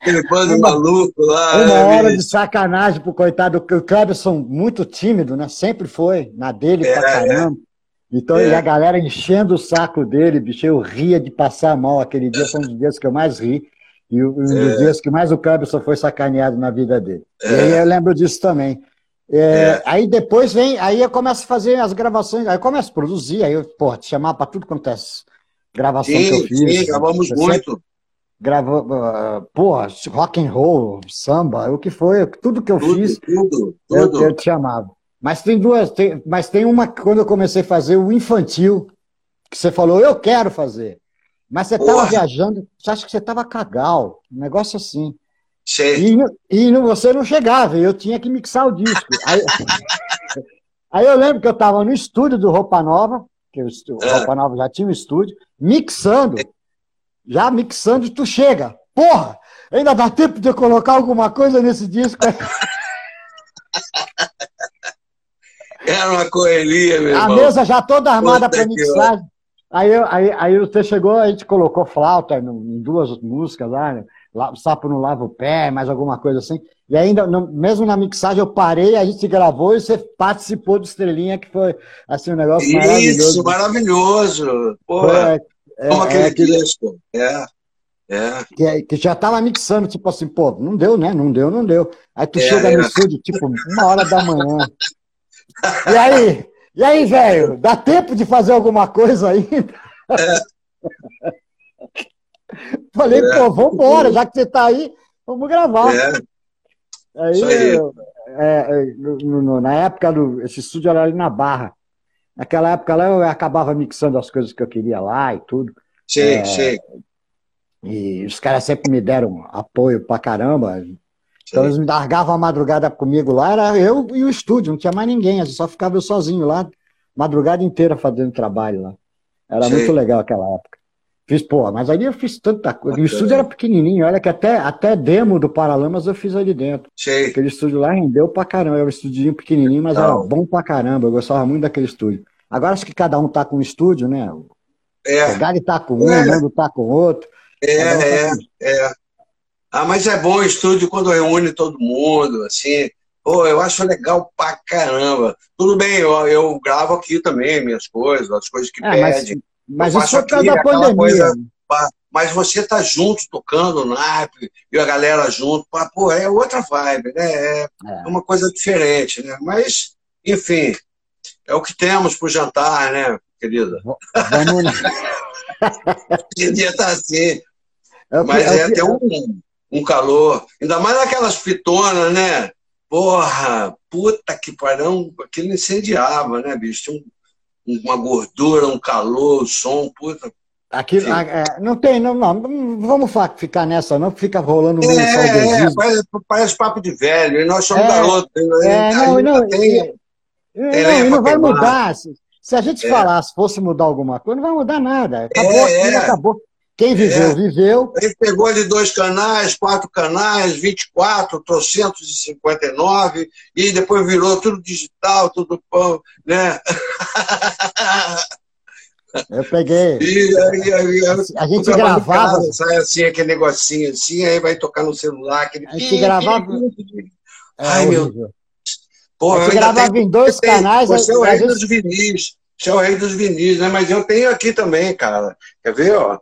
Aquele bando maluco lá. Uma né, hora de sacanagem pro coitado. O Cleberson, muito tímido, né? Sempre foi, na dele é, pra caramba. Então, é. e a galera enchendo o saco dele, bicho, eu ria de passar mal. Aquele dia foi um dos dias que eu mais ri. E um dos é. dias que mais o Cleberson foi sacaneado na vida dele. E aí eu lembro disso também. É, é. Aí depois vem, aí eu começo a fazer as gravações, aí eu começo a produzir, aí eu, porra, te chamar para tudo quanto é gravação sim, que eu fiz. Sim, gravamos muito. Gravou, uh, porra, rock and roll, samba, o que foi, tudo que eu tudo, fiz, tudo, eu, tudo. eu te chamava. Mas tem duas, tem, mas tem uma quando eu comecei a fazer o infantil, que você falou, eu quero fazer. Mas você estava viajando, você acha que você estava cagal, um negócio assim. E, e você não chegava, eu tinha que mixar o disco. Aí, <laughs> aí eu lembro que eu estava no estúdio do Roupa Nova, que o é. Roupa Nova já tinha um estúdio, mixando, já mixando, tu chega. Porra, ainda dá tempo de eu colocar alguma coisa nesse disco. Era <laughs> uma correria, meu A irmão. mesa já toda armada para mixagem. Aí, aí, aí você chegou, a gente colocou flauta em duas músicas lá, né? O sapo não lava o pé, mais alguma coisa assim. E ainda, no, mesmo na mixagem, eu parei, a gente gravou e você participou do Estrelinha, que foi assim, um negócio Isso, maravilhoso. Isso, maravilhoso. Porra, é, como é, aquele é, disco. É. É. Que, que, já tava mixando, tipo assim, pô, não deu, né? Não deu, não deu. Aí tu é, chega no é. estúdio, tipo, uma hora da manhã. E aí, e aí, velho, dá tempo de fazer alguma coisa ainda? É. <laughs> Falei, é. pô, vambora, já que você tá aí, vamos gravar. É. Aí, aí. É, é no, no, na época do. Esse estúdio era ali na Barra. Naquela época lá eu acabava mixando as coisas que eu queria lá e tudo. Sim, é, sim. E os caras sempre me deram apoio pra caramba. Então eles me largavam a madrugada comigo lá, era eu e o estúdio, não tinha mais ninguém, só ficava eu sozinho lá, madrugada inteira fazendo trabalho lá. Era Sei. muito legal aquela época. Fiz, pô, mas ali eu fiz tanta coisa. O estúdio era pequenininho, olha que até, até demo do Paralamas eu fiz ali dentro. Sei. Aquele estúdio lá rendeu pra caramba. Era um estúdio pequenininho, mas Não. era bom pra caramba. Eu gostava muito daquele estúdio. Agora acho que cada um tá com um estúdio, né? É. O Gary tá com um, é. o Nando tá com outro. É, é, tá é. Ah, mas é bom o estúdio quando reúne todo mundo, assim. Pô, eu acho legal pra caramba. Tudo bem, eu, eu gravo aqui também minhas coisas, as coisas que é, pedem. Mas, mas isso foi por causa da pandemia. Coisa, mas você tá junto, tocando naipe, e a galera junto, pô, é outra vibe, né? É, é, uma coisa diferente, né? Mas, enfim, é o que temos pro jantar, né, querida? Vamos... <laughs> Dia tá assim. É mas é, é, tem um, um calor. Ainda mais aquelas fitonas, né? Porra, puta que pariu, aquilo incendiava, né, bicho? Tinha um, uma gordura, um calor, um som, puta. Aquilo, é, não tem, não, não, não vamos ficar nessa, não, fica rolando meio é, é, parece, parece, papo de velho, e nós somos é, garotos. Né? É, não, não, tem, não, tem não vai mudar. Se, se, a gente é. falasse, fosse mudar alguma coisa, não vai mudar nada. Acabou é, aquilo, é. acabou. Quem viveu, é. viveu. Ele pegou de dois canais, quatro canais, 24, 359, e depois virou tudo digital, tudo pão, né? <laughs> Eu peguei. E, aí, aí, a gente gravava. Casa, sai assim, aquele negocinho assim, aí vai tocar no celular. Aquele... A gente gravava. <laughs> É, Ai, meu Deus. Porra, a gente gravava tenho... em dois canais. Você é o rei gente... dos vinis. Você é o rei dos vinis, né? Mas eu tenho aqui também, cara. Quer ver, ó?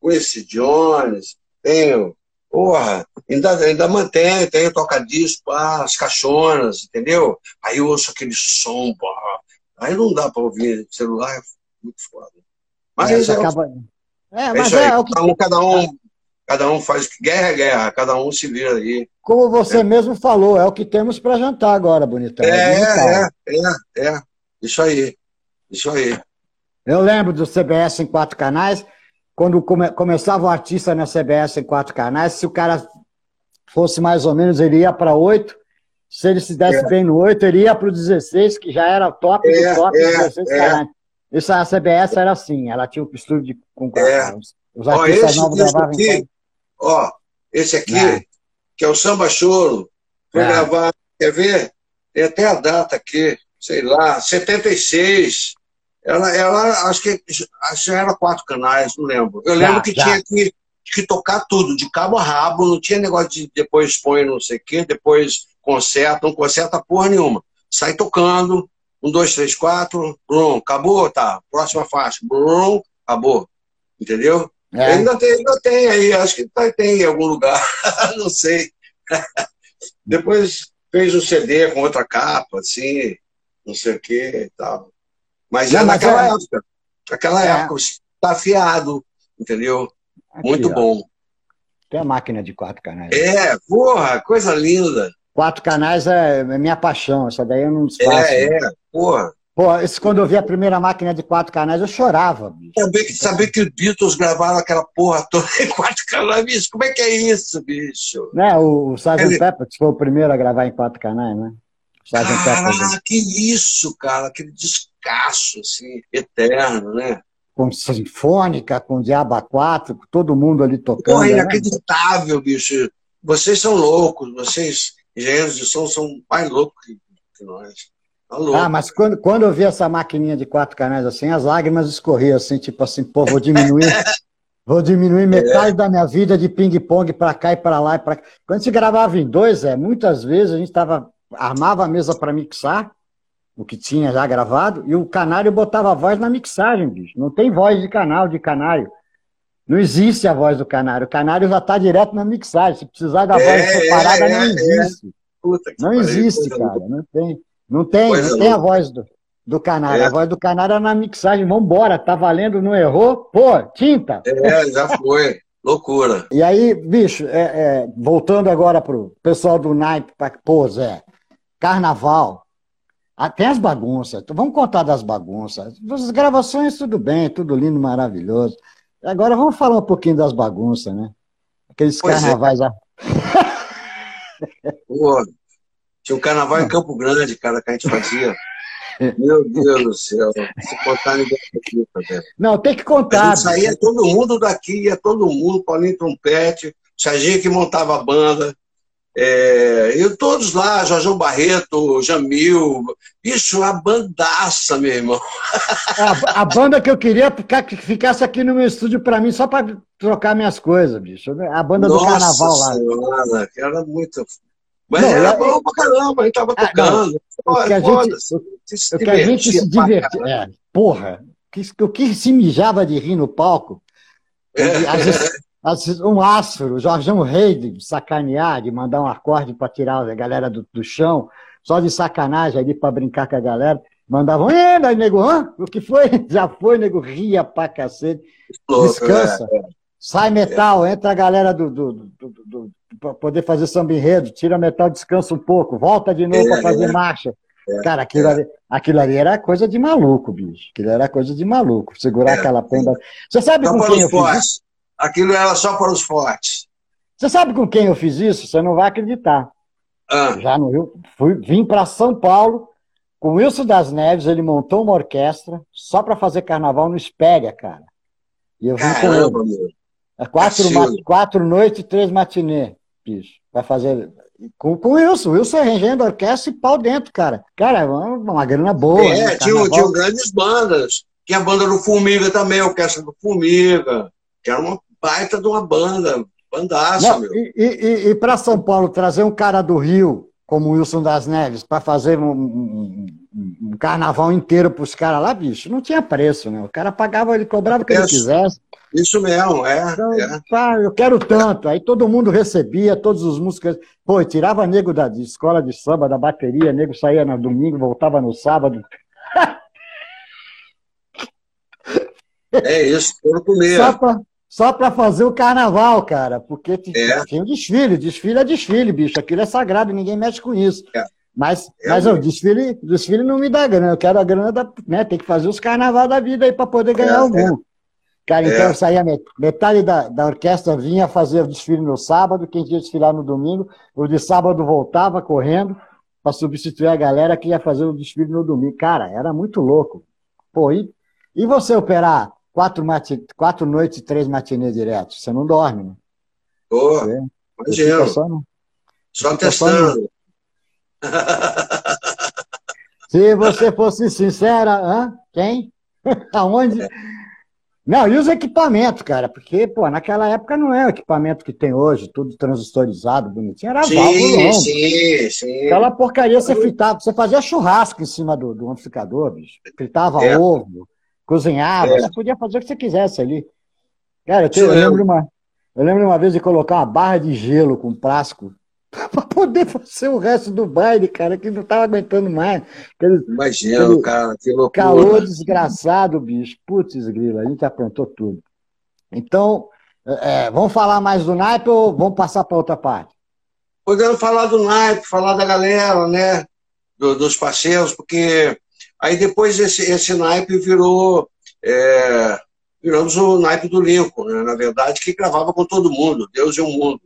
Quincy Jones, tenho, porra, ainda, ainda mantenho, tenho toca-disco, ah, as caixonas, entendeu? Aí eu ouço aquele som, porra. Aí não dá para ouvir celular, é muito foda. Mas é, é, acaba... é, é mas é, é, o que... cada, um, cada um cada um faz guerra é guerra, cada um se vira aí. Como você é. mesmo falou, é o que temos para jantar agora, bonitão. É, é, é, é, isso aí, isso aí. Eu lembro do CBS em quatro canais, quando come, começava o artista na CBS em quatro canais, se o cara fosse mais ou menos, ele ia para oito. Se ele se desse é. bem no oito, ele ia para o 16, que já era top é, do top é, 16 é. canais. Isso, a CBS era assim, ela tinha o estúdio de, com é. os artistas ó, novos gravavam aqui, em Ó, esse aqui, é. que é o Samba Choro, foi gravado, quer ver? Tem até a data aqui, sei lá, 76. Ela, ela acho que já era quatro canais, não lembro. Eu lembro já, que já. tinha que, que tocar tudo, de cabo a rabo, não tinha negócio de depois põe não sei o quê, depois conserta, não conserta porra nenhuma. Sai tocando, um, dois, três, quatro, brum, acabou, tá. Próxima faixa, brum, acabou. Entendeu? É. Ainda, tem, ainda tem aí, acho que tá, tem em algum lugar, <laughs> não sei. Depois fez um CD com outra capa, assim, não sei o que e tal. Mas já naquela é... época. Naquela é. época, está afiado, entendeu? Aqui, Muito ó. bom. Tem a máquina de quatro canais. É, porra, coisa linda. Quatro canais é, é minha paixão, essa daí eu não desfaço. É, é, porra. Pô, isso, quando eu vi a primeira máquina de quatro canais, eu chorava. Bicho. Saber que, saber que os Beatles gravaram aquela porra toda em quatro canais, bicho, como é que é isso, bicho? Né, o, o Sgt. Ele... Pepper foi o primeiro a gravar em quatro canais, né? Sgt. Caraca, Pepper, que isso, cara, aquele disco fracasso, assim, eterno, né? Com sinfônica, com Diaba 4, todo mundo ali tocando. Porra, é inacreditável, né? bicho. Vocês são loucos, vocês, engenheiros de som, são mais loucos que, que nós. Tá ah, mas quando, quando eu vi essa maquininha de quatro canais assim, as lágrimas escorriam assim, tipo assim, pô, vou diminuir, <laughs> vou diminuir metade é. da minha vida de ping-pong para cá e para lá e para Quando se gravava em dois, é, muitas vezes a gente tava, armava a mesa para mixar, o que tinha já gravado, e o canário botava a voz na mixagem, bicho. Não tem voz de canal, de canário. Não existe a voz do canário. O canário já está direto na mixagem. Se precisar da voz é, separada, é, não é. existe. não existe, cara. Não tem. Não tem, não tem a voz do, do canário. É. A voz do canário é na mixagem. Vambora, tá valendo, não errou? Pô, tinta. É, já foi. Loucura. E aí, bicho, é, é, voltando agora pro pessoal do naipe, pô, Zé, carnaval, tem as bagunças. Vamos contar das bagunças. As gravações, tudo bem, tudo lindo, maravilhoso. Agora vamos falar um pouquinho das bagunças, né? Aqueles pois é. carnavais. É. <laughs> Pô, tinha um carnaval em Campo Grande, cara, que a gente fazia. Meu Deus do céu. Se contar, ninguém acredita, Não, tem que contar. Isso aí é todo mundo daqui, é todo mundo, Paulinho Trompete, Serginho que montava a banda. É, e todos lá, Jorjão Barreto, Jamil, bicho, a bandaça, meu irmão. <laughs> A, a banda que eu queria que ficasse aqui no meu estúdio para mim, só para trocar minhas coisas, bicho. A banda Nossa do carnaval lá. Senhora, que era muito. Mas não, era bom pra caramba, a gente tava ah, tocando. o que a gente, se, o que a gente se divertia. É, porra, o que se mijava de rir no palco. É. Vezes, um áspero, o Jorjão Rei de sacanear, de mandar um acorde para tirar a galera do, do, chão, só de sacanagem ali para brincar com a galera. Mandavam, e aí, nego, hã? o que foi? <laughs> Já foi, nego, ria pra cacete. Descansa. É, é. Sai metal, entra a galera do, do, do, do para poder fazer samba enredo, tira metal, descansa um pouco, volta de novo é, para fazer é. marcha. É, Cara, aquilo, ali, aquilo ali era coisa de maluco, bicho. Aquilo era coisa de maluco. Segurar aquela penda. Você sabe com quem eu fiz isso? Aquilo era só para os fortes. Você sabe com quem eu fiz isso? Você não vai acreditar. Ah. Já no Rio, fui, vim para São Paulo com o Wilson das Neves, ele montou uma orquestra só para fazer carnaval no Espéria, cara. E eu vim Caramba, com ele. Meu. É quatro, quatro noites e três matinê, bicho. Vai fazer. Com, com o Wilson. O Wilson é regendo a orquestra e pau dentro, cara. Cara, uma, uma grana boa. É, né, tinha, tinha grandes bandas. Tinha a banda do Formiga também, a orquestra do Formiga. Que era uma baita de uma banda, bandaça, Não, meu. E, e, e para São Paulo, trazer um cara do Rio, como o Wilson das Neves, para fazer um, um, um, carnaval inteiro para os caras lá, bicho, não tinha preço, né? O cara pagava, ele cobrava o que ele quisesse. Isso mesmo, é. Então, é. Pá, eu quero tanto. Aí todo mundo recebia, todos os músicos. Pô, tirava nego da de escola de samba, da bateria, nego saía no domingo, voltava no sábado. É isso, todo comer. Só pra, só para fazer o carnaval, cara, porque é. tinha um desfile, desfile é desfile, bicho, aquilo é sagrado, ninguém mexe com isso. É. Mas, é mas o desfile, desfile não me dá grana, eu quero a grana da, né, tem que fazer os carnaval da vida aí para poder ganhar é, o mundo. É. Cara, então é. saía metade da, da orquestra vinha fazer o desfile no sábado, quem ia desfilar no domingo, o de sábado voltava correndo para substituir a galera que ia fazer o desfile no domingo. Cara, era muito louco. Pô, e, e você operar quatro, mati, quatro noites e três matinês direto. Você não dorme, né? Pô, imagina. Só, no, só testando. Só Se você fosse sincera, hã? quem? <laughs> Aonde? Não, e os equipamentos, cara, porque, pô, naquela época não é o equipamento que tem hoje, tudo transistorizado, bonitinho, era sim, válvula Sim, sim. Aquela porcaria você fritava, você fazia churrasco em cima do, do amplificador, bicho. Fritava é. ovo, cozinhava, é. você podia fazer o que você quisesse ali. Cara, eu, eu lembro uma, eu lembro uma vez de colocar uma barra de gelo com plástico <laughs> para poder fazer o resto do baile, cara, que não tava aguentando mais. Aquele, Imagina, aquele cara, que loucura. Calor desgraçado, bicho. Putz, grila, a gente aprontou tudo. Então, é, vamos falar mais do naipe ou vamos passar para outra parte? Podemos falar do naipe, falar da galera, né? Do, dos parceiros, porque Aí depois esse, esse naipe virou. É, viramos o naipe do Lincoln, né? na verdade, que gravava com todo mundo, Deus e o mundo.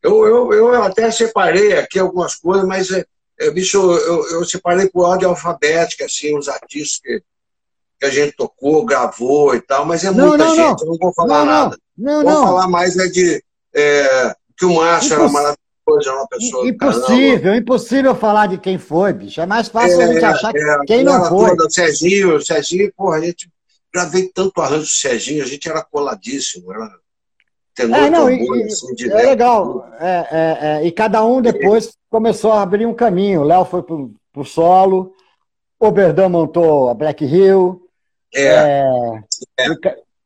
Eu, eu, eu até separei aqui algumas coisas, mas, é, é, bicho, eu, eu separei por ordem alfabética, assim, os artistas que, que a gente tocou, gravou e tal, mas é não, muita não, gente, não. eu não vou falar nada. Não, não. Vou falar mais é de é, que o Márcio era maravilhoso coisa, é uma pessoa. Impossível, impossível falar de quem foi, bicho. É mais fácil é, a gente achar é, quem não foi. Do Serginho, Serginho, porra, a gente gravei tanto arranjo do Serginho, a gente era coladíssimo, era tenor, é, não, e, assim, É legal. É, é, é, e cada um depois começou a abrir um caminho. O Léo foi pro, pro solo, o Berdão montou a Black Hill. É. é.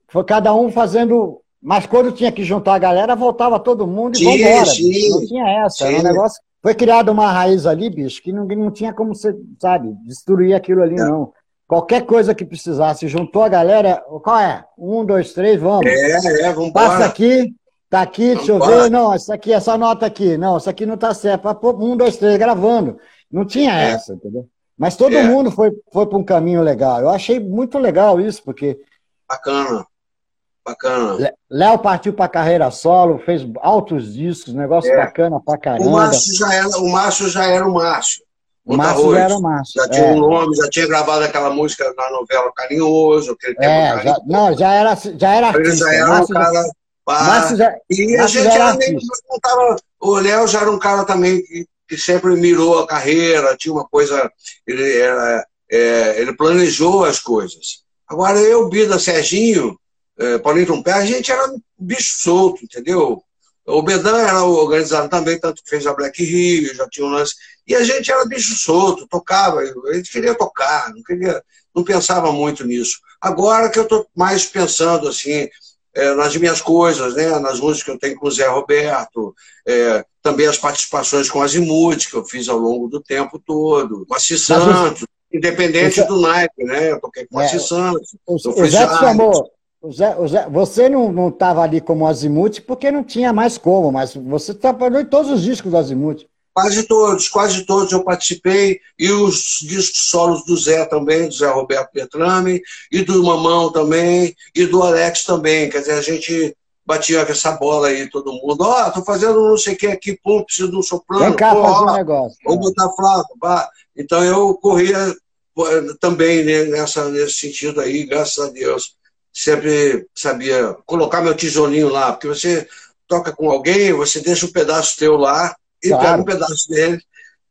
Foi cada um fazendo mas quando tinha que juntar a galera, voltava todo mundo e vambora. Não tinha essa. Era um negócio. Foi criada uma raiz ali, bicho, que não, não tinha como você, sabe, destruir aquilo ali, é. não. Qualquer coisa que precisasse, juntou a galera, qual é? Um, dois, três, vamos. É, é, vamos Passa aqui, tá aqui, deixa eu ver. Não, essa aqui, essa nota aqui. Não, essa aqui não tá certo. Um, dois, três, gravando. Não tinha é. essa, entendeu? Mas todo é. mundo foi, foi para um caminho legal. Eu achei muito legal isso, porque. Bacana. Bacana. Léo partiu para carreira solo, fez altos discos, negócio é. bacana pra caramba. O Márcio já era o Márcio. Já era o Márcio. O Márcio era o Márcio. Já tinha é. um nome, já tinha gravado aquela música na novela Carinhoso. é, já, não, já era, já era artista. Ele já era Márcio um cara... Pá, já, e a gente era, meio, não tava, o Léo já era um cara também que, que, sempre mirou a carreira, tinha uma coisa, ele, era, é, ele planejou as coisas. Agora eu, Bida, Serginho, é, Paulinho Trumpé, a gente era bicho solto, entendeu? O Bedan era organizado também, tanto que fez a Black Rio, já tinha um lance. E a gente era bicho solto, tocava, a gente queria tocar, não, queria, não pensava muito nisso. Agora que eu estou mais pensando assim, é, nas minhas coisas, né, nas músicas que eu tenho com o Zé Roberto, é, também as participações com Azimuth, que eu fiz ao longo do tempo todo, com Santos, independente do naipe, né? Eu toquei com é, Santos. O, o Zé te chamou, o Zé, Zé, você não estava ali como Azimuth porque não tinha mais como, mas você trabalhou em todos os discos do Azimuth. Quase todos, quase todos eu participei, e os discos solos do Zé também, do Zé Roberto Petrame, e do Mamão também, e do Alex também. Quer dizer, a gente batia com essa bola aí, todo mundo. Ó, oh, tô fazendo não sei o que aqui, pum, preciso de um soprano. Vem cá, pô, fazer um negócio. Vou botar flaco, pá. Então eu corria também né, nessa, nesse sentido aí, graças a Deus sempre sabia colocar meu tijolinho lá, porque você toca com alguém, você deixa um pedaço teu lá e claro. pega um pedaço dele,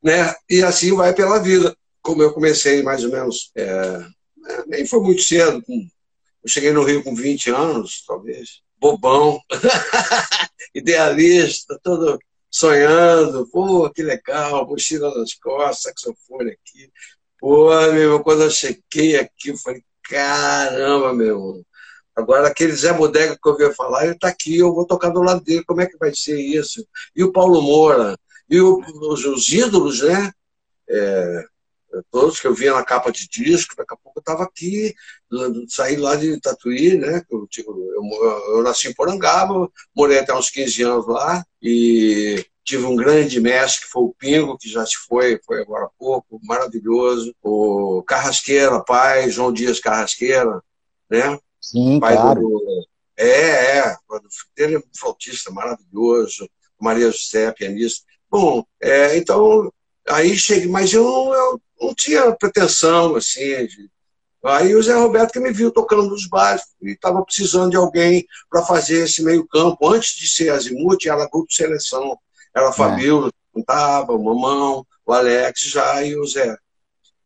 né? E assim vai pela vida. Como eu comecei mais ou menos, é, é nem foi muito cedo, eu cheguei no Rio com 20 anos, talvez, bobão, <laughs> idealista, todo sonhando, pô, que legal, mochila nas costas, saxofone aqui. Pô, meu, quando eu cheguei aqui, eu falei, caramba, meu, Agora, aquele Zé Bodega que eu ouvi falar, ele está aqui, eu vou tocar do lado dele, como é que vai ser isso? E o Paulo Moura, e o, os, os, ídolos, né? É, todos que eu via na capa de disco, daqui a pouco eu estava aqui, saí lá de Tatuí, né? Eu, eu, eu, nasci em Porangaba, morei até uns 15 anos lá, e tive um grande mestre que foi o Pingo, que já se foi, foi agora há pouco, maravilhoso. O Carrasqueira, pai, João Dias Carrasqueira, né? Sim, pai claro. Do... É, é. Ele é um flautista maravilhoso, Maria José, pianista. Bom, é, então, aí cheguei, mas eu não, eu não tinha pretensão, assim, de... Aí o Zé Roberto que me viu tocando nos bares e estava precisando de alguém para fazer esse meio campo. Antes de ser Azimuth, era grupo seleção. Era a Fabíola, é. cantava, o Mamão, o Alex já e o Zé.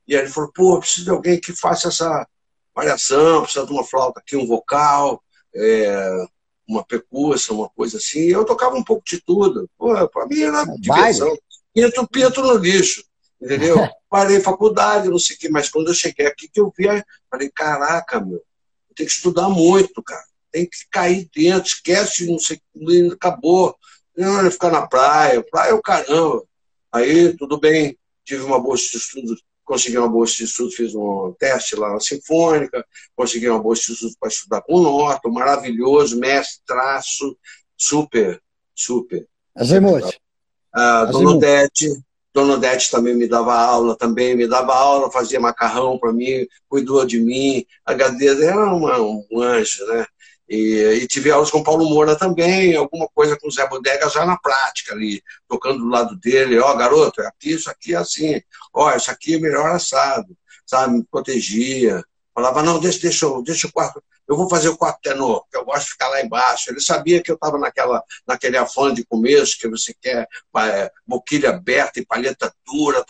E aí ele falou, pô, preciso de alguém que faça essa, variação, precisa de uma flauta aqui, um vocal, é, uma percussão, uma coisa assim. Eu tocava um pouco de tudo. Para mim era diversão. Pinto, pinto no lixo, entendeu? <laughs> Parei faculdade, não sei o que, mas quando eu cheguei aqui que eu vi, falei, caraca, meu, tem que estudar muito, cara. Tem que cair dentro, esquece, não sei, acabou. Não, ficar na praia, praia é o caramba. Aí, tudo bem, tive uma bolsa de estudo consegui uma bolsa de estudo, fiz um teste lá na Sinfônica, consegui uma bolsa de estudo para estudar com o Norton, maravilhoso, mestre, traço, super, super. Azemote. Ah, Dona Odete, Dona Odete também me dava aula, também me dava aula, fazia macarrão para mim, cuidou de mim, a Gadeza era uma, um anjo, né? E, e, tive aulas com Paulo Moura também, alguma coisa com o Zé Bodega já na prática ali, tocando do lado dele, ó, oh, garoto, aqui, isso aqui é assim, ó, oh, isso aqui é melhor assado, sabe, me protegia. Falava, não, deixa, deixa, deixa o quarto, eu vou fazer o quarto tenor, que eu gosto de ficar lá embaixo. Ele sabia que eu estava naquela, naquele afã de começo, que você quer é, boquilha aberta e palheta dura,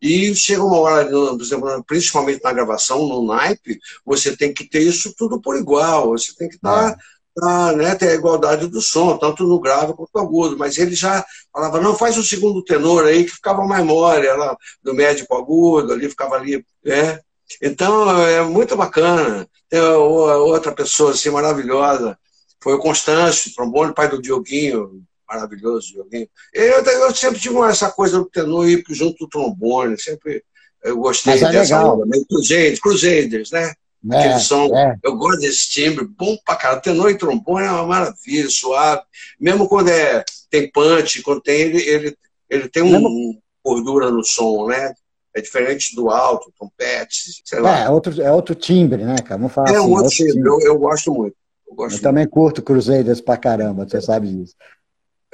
e chega uma hora, por exemplo, principalmente na gravação, no naipe, você tem que ter isso tudo por igual, você tem que estar. Tá, é. tá, né, ter a igualdade do som, tanto no grave quanto no agudo. Mas ele já falava, não, faz o segundo tenor aí, que ficava mais mole, ela, do médio para agudo, ali ficava ali, né? Então, é muito bacana. Tem outra pessoa assim, maravilhosa, foi o Constâncio, trombone, pai do Dioguinho, maravilhoso Dioguinho. Eu, eu sempre tive essa coisa do tenor ir junto do trombone, sempre eu gostei é dessa legal. onda. Crusaders, Crusaders, né? É, Aquele som, é. eu gosto desse timbre, bom pra caralho. Tenor e trombone é uma maravilha, suave. Mesmo quando é, tem punch, quando tem, ele, ele, ele tem uma um gordura no som, né? É diferente do alto, trompete, sei lá. É, outro, é outro timbre, né, cara? Vamos falar é assim, outro timbre, timbre. Eu, eu gosto muito. Eu, gosto eu muito. também curto Crusaders pra caramba, você sabe disso.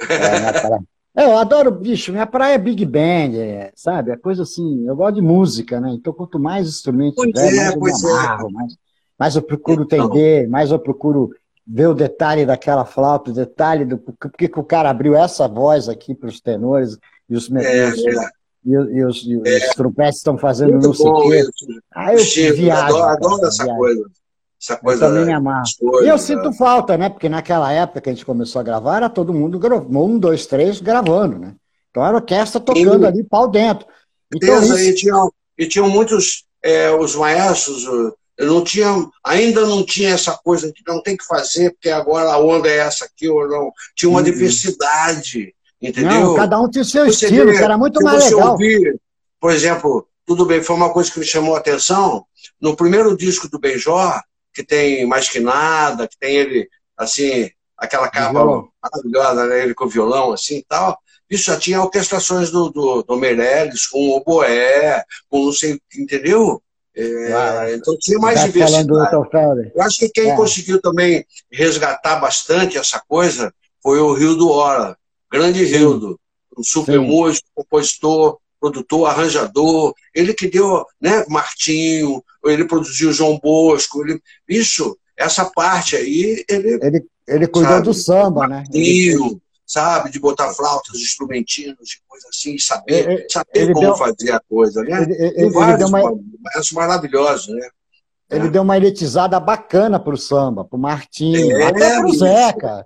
É, É, eu adoro, bicho, minha praia é Big Band, é, sabe? É coisa assim, eu gosto de música, né? Então, quanto mais instrumentos pois tiver, é, mais eu me amarro, é. mais, mais eu procuro então. entender, mais eu procuro ver o detalhe daquela flauta, o detalhe do porque que o cara abriu essa voz aqui para os tenores e os, é, é. E, e, os, e é. os trompetes estão fazendo Muito não sei o quê. Aí eu Chico, viajo. Adoro, adoro essa viajo. coisa. Essa coisa. Eu também me amarro. Coisas, e eu sinto né? falta, né? Porque naquela época que a gente começou a gravar, era todo mundo gravando, um, dois, três, gravando, né? Então era orquestra tocando ali pau dentro. Então, isso... e, tinham, e tinham muitos, é, os maestros, não tinha, ainda não tinha essa coisa de não tem que fazer, porque agora a onda é essa aqui ou não. Tinha uma uhum. diversidade, entendeu? Não, cada um tinha o seu você estilo, vê, que era muito mais legal. Ouvir, por exemplo, tudo bem, foi uma coisa que me chamou a atenção. No primeiro disco do Benjó, que tem mais que nada, que tem ele, assim, aquela capa maravilhosa, né? ele com violão, assim e tal. Isso já tinha orquestrações do, do, do Meirelles, com o oboé, com não sei, entendeu? É, então tinha mais tá diversidade. Eu acho que quem é. conseguiu também resgatar bastante essa coisa foi o Rio do Hora, grande Rio, um super Sim. músico, compositor, produtor, arranjador, ele que deu, né, Martinho, ele produziu João Bosco, ele, isso, essa parte aí, ele... Ele, ele cuidou sabe, do samba, né? Martinho, sabe, de botar flautas, instrumentinos, de coisa assim, saber, ele, saber ele como deu, fazer a coisa, né? Ele, ele, vários deu uma, maravilhosos, né? Ele é. deu uma elitizada bacana pro samba, pro Martinho, é, até pro Zeca.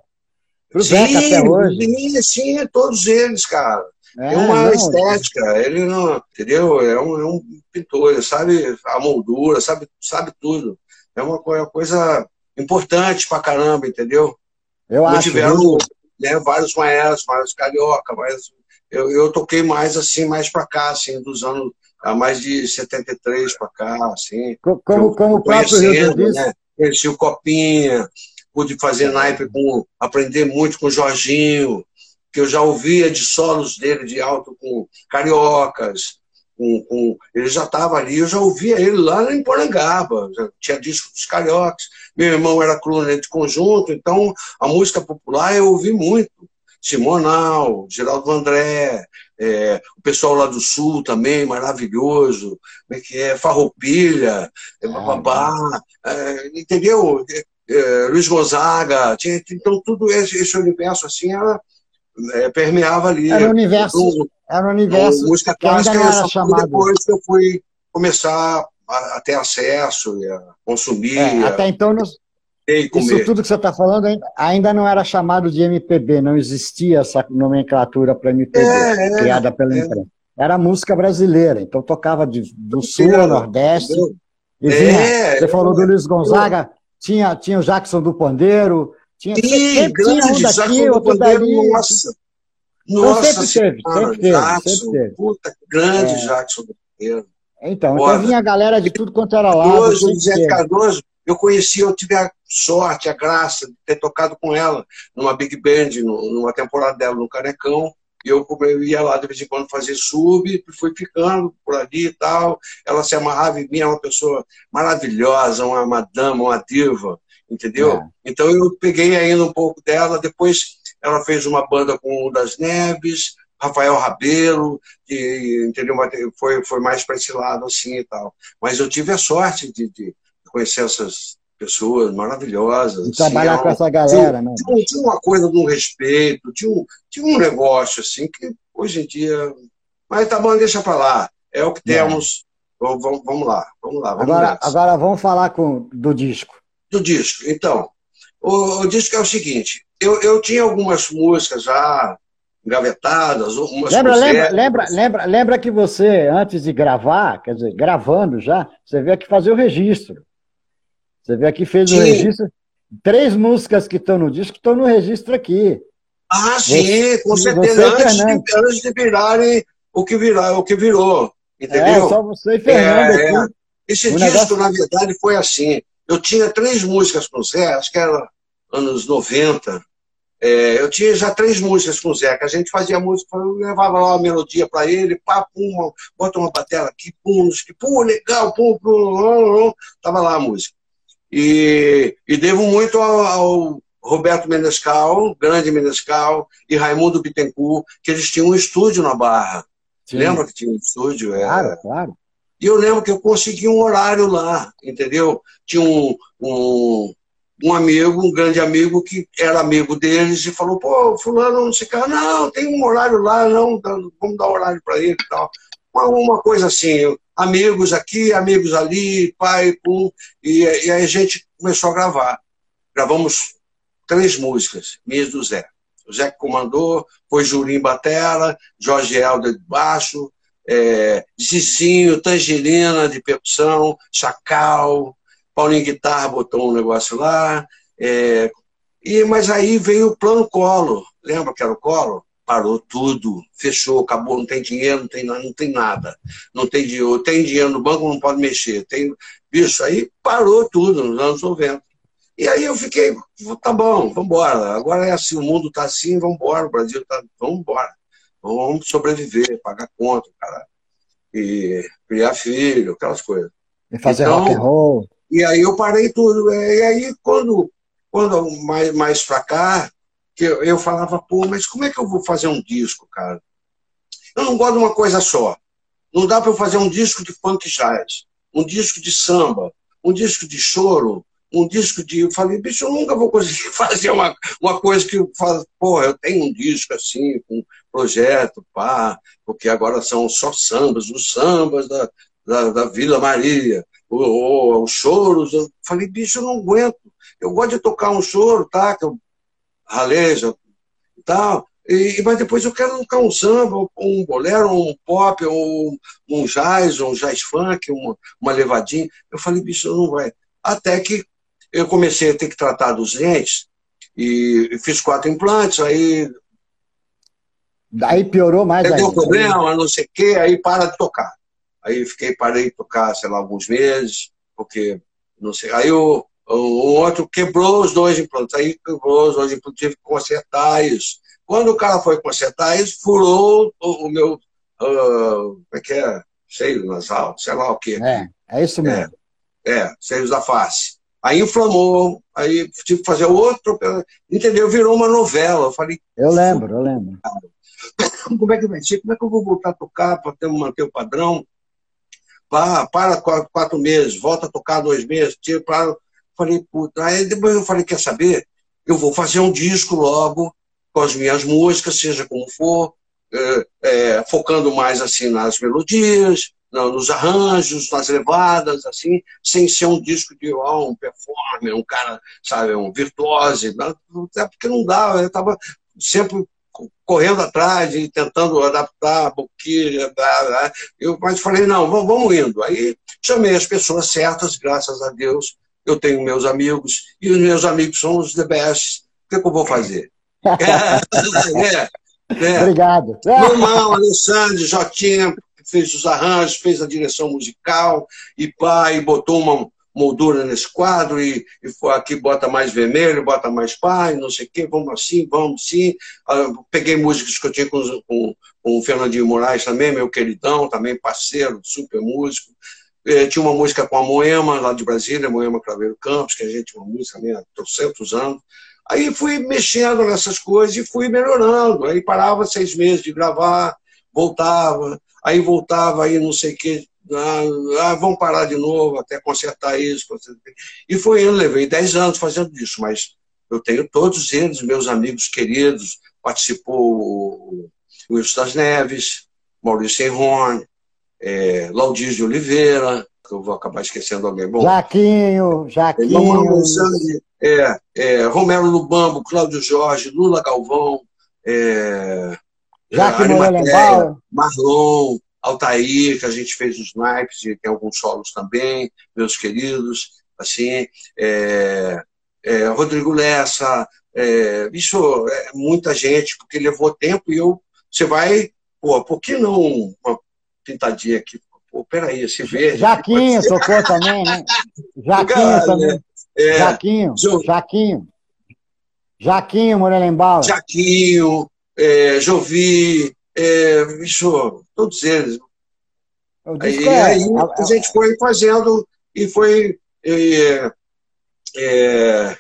Pro sim, Zeca até hoje. Sim, sim, todos eles, cara. É, Tem uma não, estética, ele não, entendeu? É um, é um pintor, ele sabe a moldura, sabe, sabe tudo. É uma, uma coisa importante pra caramba, entendeu? Eu Não acho. Tiveram né, vários maestros, vários carioca, mas eu, eu toquei mais assim, mais para cá, assim, dos anos há mais de 73 para cá, assim. Como, como o próprio Rio disse. Né? Conheci o Copinha, pude fazer naipe com, aprender muito com o Jorginho, que eu já ouvia de solos dele de alto com cariocas, com, com, ele já estava ali, eu já ouvia ele lá em Porangaba, tinha disco dos cariocas. Meu irmão era crooner de conjunto, então a música popular eu ouvi muito. Simonal, Geraldo André, é, o pessoal lá do Sul também, maravilhoso, como é que é? Farroupilha, é, Bababá, é, entendeu? É, é, Luiz Gonzaga, tinha, então tudo esse, esse universo assim era é, permeava ali. Era um universo, do, era um universo música clássica, não era chamado. depois que eu fui começar a, a ter acesso a consumir. É, a, até então, nos, isso tudo que você está falando ainda não era chamado de MPB, não existia essa nomenclatura para MPB, é, é, criada pela é. imprensa. Era música brasileira, então tocava de, do sul ao nordeste. Vinha, é, você falou do Luiz Gonzaga, tinha, tinha o Jackson do Pandeiro, tinha, Sim, sempre tinha um daqui, outro dali. Nossa, então, nossa sempre teve, sempre teve, Jackson, sempre teve. Puta, grande é. Jackson do Pinheiro. Então, então vinha a galera de tudo quanto era lá. Hoje, o Zé Cardoso, eu conheci, eu tive a sorte, a graça de ter tocado com ela numa Big Band, numa temporada dela no Canecão. E eu, eu ia lá de vez em quando fazer sub, fui ficando por ali e tal. Ela se amarrava em mim, é uma pessoa maravilhosa, uma madama, uma diva entendeu? É. Então eu peguei ainda um pouco dela, depois ela fez uma banda com o das Neves, Rafael Rabelo, que entendeu? Foi, foi mais para esse lado assim e tal. Mas eu tive a sorte de, de conhecer essas pessoas maravilhosas. E assim, trabalhar assim, com essa galera, tinha, né? Tinha, tinha, uma coisa de um respeito, tinha um, tinha um negócio assim que hoje em dia. Mas tá bom, deixa para lá. É o que é. temos. Vamos, vamos lá, vamos lá. Vamos agora, agora vamos falar com, do disco do disco. Então, o, o disco é o seguinte: eu, eu tinha algumas músicas já engavetadas, algumas lembra, lembra, lembra, lembra, lembra que você, antes de gravar, quer dizer, gravando já, você veio aqui fazer o registro. Você veio aqui fez sim. o registro. Três músicas que estão no disco estão no registro aqui. Ah, sim, você, com certeza. Antes de, antes de virarem o que, virar, o que virou. Entendeu? É, só você e Fernando é, é. Esse o disco, negócio... na verdade, foi assim. Eu tinha três músicas com o Zé, acho que era anos 90. É, eu tinha já três músicas com o Zé, que a gente fazia música, eu levava lá uma melodia para ele, pá, pum, bota uma batela aqui, pum, que, pum, legal, pum, pum, pum, tava lá a música. E, e devo muito ao, ao, Roberto Menescal, grande Menescal, e Raimundo Bittencourt, que eles tinham um estúdio na Barra. Sim. Lembra que tinha um estúdio? É. Claro, claro. E eu lembro que eu consegui um horário lá, entendeu? Tinha um, um, um amigo, um grande amigo, que era amigo deles e falou: pô, Fulano, não sei o não, tem um horário lá, não, vamos dar horário para ele e tal. Uma coisa assim, amigos aqui, amigos ali, pai, pum, e, e aí a gente começou a gravar. Gravamos três músicas, minhas do Zé. O Zé que comandou, foi Jurim Batera, Jorge Helder de baixo, é, Zizinho, Tangerina de percussão, Chacal, Paulinho Guitarra botou um negócio lá. É, e, mas aí veio o plano Colo. Lembra que era o Colo? Parou tudo, fechou, acabou, não tem dinheiro, não tem, não tem nada. Não tem dinheiro, tem dinheiro no banco, não pode mexer. Tem, bicho, aí parou tudo nos anos 90. E aí eu fiquei, tá bom, vamos embora. Agora é assim, o mundo tá assim, vamos embora, o Brasil tá, vamos embora. Vamos sobreviver, pagar conta, cara. E criar filho, aquelas coisas. E fazer então, rock and roll. E aí eu parei tudo. E aí, quando, quando mais, mais pra cá, que eu, eu falava, pô, mas como é que eu vou fazer um disco, cara? Eu não gosto de uma coisa só. Não dá para eu fazer um disco de funk jazz, um disco de samba, um disco de choro, um disco de. Eu falei, bicho, eu nunca vou conseguir <laughs> fazer uma, uma coisa que eu falo, pô, eu tenho um disco assim, com projeto, pá, porque agora são só sambas, os sambas da, da, da Vila Maria, os choros. Eu falei, bicho, eu não aguento. Eu gosto de tocar um choro, tá? Que eu ralejo e tal. E, mas depois eu quero tocar um samba, um bolero, um pop, um, um jazz, um jazz funk, uma, uma levadinha. Eu falei, bicho, não vai. Até que eu comecei a ter que tratar dos dentes e fiz quatro implantes, aí. Daí piorou mais ainda. Deu problema, não sei o quê, aí para de tocar. Aí fiquei, parei de tocar, sei lá, alguns meses, porque, não sei. Aí o, o outro quebrou os dois implantes, aí quebrou os dois implantes, tive que consertar isso. Quando o cara foi consertar isso, furou o, o meu. Uh, como é que é? Seio nasal, sei lá o quê. É, é isso mesmo. É, é seios da face. Aí inflamou, aí tive que fazer outro, entendeu? Virou uma novela. Eu falei. Eu lembro, eu lembro. <coughs> Como é que vai ser? Como é que eu vou voltar a tocar para manter o padrão? Para, para quatro, quatro, meses, volta a tocar dois meses, tira para. Falei, puta. Aí depois eu falei, quer saber? Eu vou fazer um disco logo, com as minhas músicas, seja como for, é, é, focando mais assim nas melodias, nos arranjos, nas levadas, assim, sem ser um disco de um performer, um cara, sabe, um virtuose, até porque não dava, eu estava sempre correndo atrás e tentando adaptar a boquilha, eu mas falei, não, vamos indo. Aí chamei as pessoas certas, graças a Deus, eu tenho meus amigos, e os meus amigos são os the best, o que, que eu vou fazer? <laughs> é, é, é. Obrigado. Irmão, Alessandro, Jotinha, fez os arranjos, fez a direção musical, e pai botou uma moldura nesse quadro, e, e aqui bota mais vermelho, bota mais pai, não sei o quê, vamos assim, vamos sim. Uh, peguei músicas que eu tinha com, com, com o Fernandinho Moraes também, meu queridão, também parceiro, super músico. Eh, tinha uma música com a Moema, lá de Brasília, Moema Craveiro Campos, que a gente uma música há trocentos anos. Aí fui mexendo nessas coisas e fui melhorando. Aí parava seis meses de gravar, voltava aí voltava, aí não sei o que, ah, ah, vamos parar de novo até consertar isso. E foi eu, levei 10 anos fazendo isso, mas eu tenho todos eles, meus amigos queridos, participou o Wilson das Neves, Maurício Enron, é, Laudir de Oliveira, que eu vou acabar esquecendo alguém bom. Jaquinho, Jaquinho. É, é, Romero Lubambo, Cláudio Jorge, Lula Galvão, é, Jaque Marlon, Altair, que a gente fez os naipes e tem alguns solos também, meus queridos, assim, é, é, Rodrigo Lessa, é, isso é muita gente, porque levou tempo e eu, você vai, pô, por que não uma pintadinha aqui? Pô, peraí, se vê. Jaquinho tocou também, né? <laughs> Jaquinho Cara, também. É, Jaquinho, Jaquinho. Jaquinho Morelenbauer. Jaquinho, é, Jovi, é, bicho, todos eles. E é, aí a, gente foi fazendo e foi. É, é,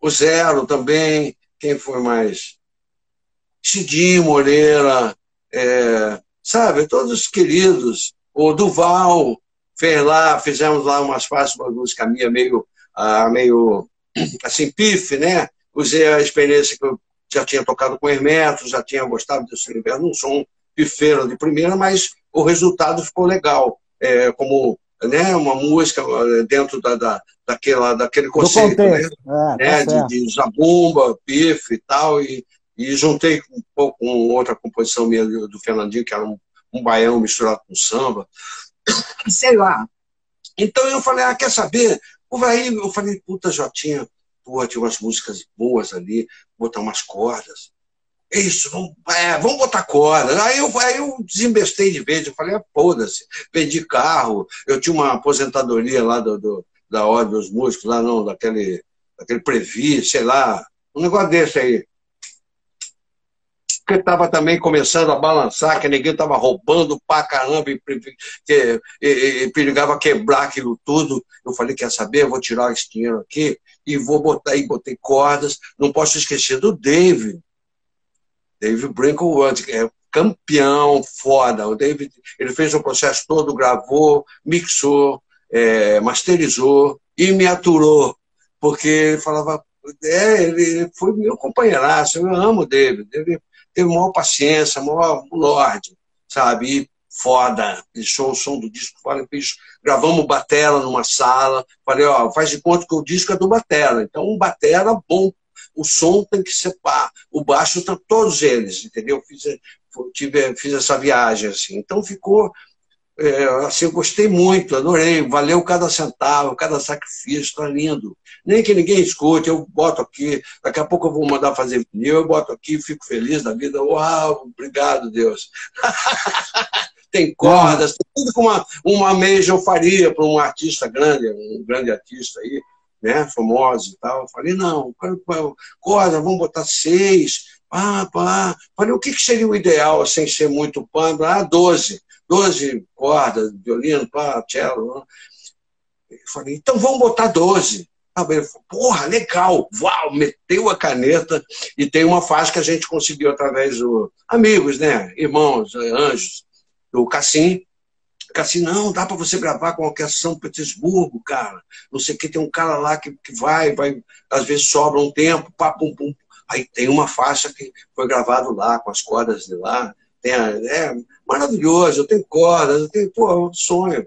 o Zero também, quem foi mais? Cidinho Moreira, é, sabe, todos queridos, o Duval, fez lá, fizemos lá umas faixas, uma música minha meio, ah, meio <clears throat> assim, pife, né? Usei a experiência que eu já tinha tocado com Hermeto, já tinha gostado desse universo, não sou um pifeiro de primeira, mas o resultado ficou legal, é, como né, uma música eh, dentro da, da, daquela, daquele conceito, né? É, tá de, de zabumba, pife e tal, e, e juntei um pouco com outra composição minha do, do Fernandinho, que era um, um baião misturado com samba, sei lá. Então eu falei, ah, quer saber? Aí eu falei, puta, Jotinha, pô, tinha umas músicas boas ali, botar umas cordas. É isso, vamos, é, vamos botar corda. Aí eu, aí eu desembestei de vez, eu falei, ah, foda-se, vendi carro, eu tinha uma aposentadoria lá do, do da Ordem dos Músicos, lá não, daquele, daquele Previ, sei lá, um negócio desse aí que estava também começando a balançar, que ninguém estava roubando pra caramba e, e, e, e, perigava quebrar aquilo tudo. Eu falei, quer saber, eu vou tirar esse dinheiro aqui e vou botar, e botei cordas. Não posso esquecer do David. David Brinklewood, que é campeão, foda. O David, ele fez o processo todo, gravou, mixou, é, masterizou e me aturou. Porque ele falava, é, ele foi meu companheiraço, eu amo o David. David teve maior paciência, maior lorde, sabe? E foda, deixou o som do disco, falei, bicho, gravamos batera numa sala, falei, ó, faz de conta que o disco é do batera, então um batera bom, o som tem que ser pá, o baixo tá todos eles, entendeu? Fiz, tive, fiz essa viagem, assim, então ficou é, assim, eu gostei muito, adorei, valeu cada centavo, cada sacrifício, está lindo. Nem que ninguém escute, eu boto aqui, daqui a pouco eu vou mandar fazer vinil, eu boto aqui, fico feliz da vida, uau, obrigado, Deus. <laughs> tem cordas, tem tudo que uma, uma major faria para um artista grande, um grande artista aí, né, famoso e tal. Eu falei, não, corda, vamos botar seis, pá, pá. Falei, o que, que seria o ideal sem ser muito pano? Ah, doze. 12 cordas, violino, pá, cello. Né? Eu falei, então vamos botar 12. Ele falou, porra, legal, uau, meteu a caneta e tem uma faixa que a gente conseguiu através dos amigos, né, irmãos, anjos, do Cassim. Cassim, não, dá para você gravar com a Orquestra São Petersburgo, cara. Não sei o que, tem um cara lá que, que vai, vai, às vezes sobra um tempo, pá, pum, pum. Aí tem uma faixa que foi gravado lá, com as cordas de lá. Tem, é maravilhoso, eu tenho cordas, eu tenho, pô, é um sonho.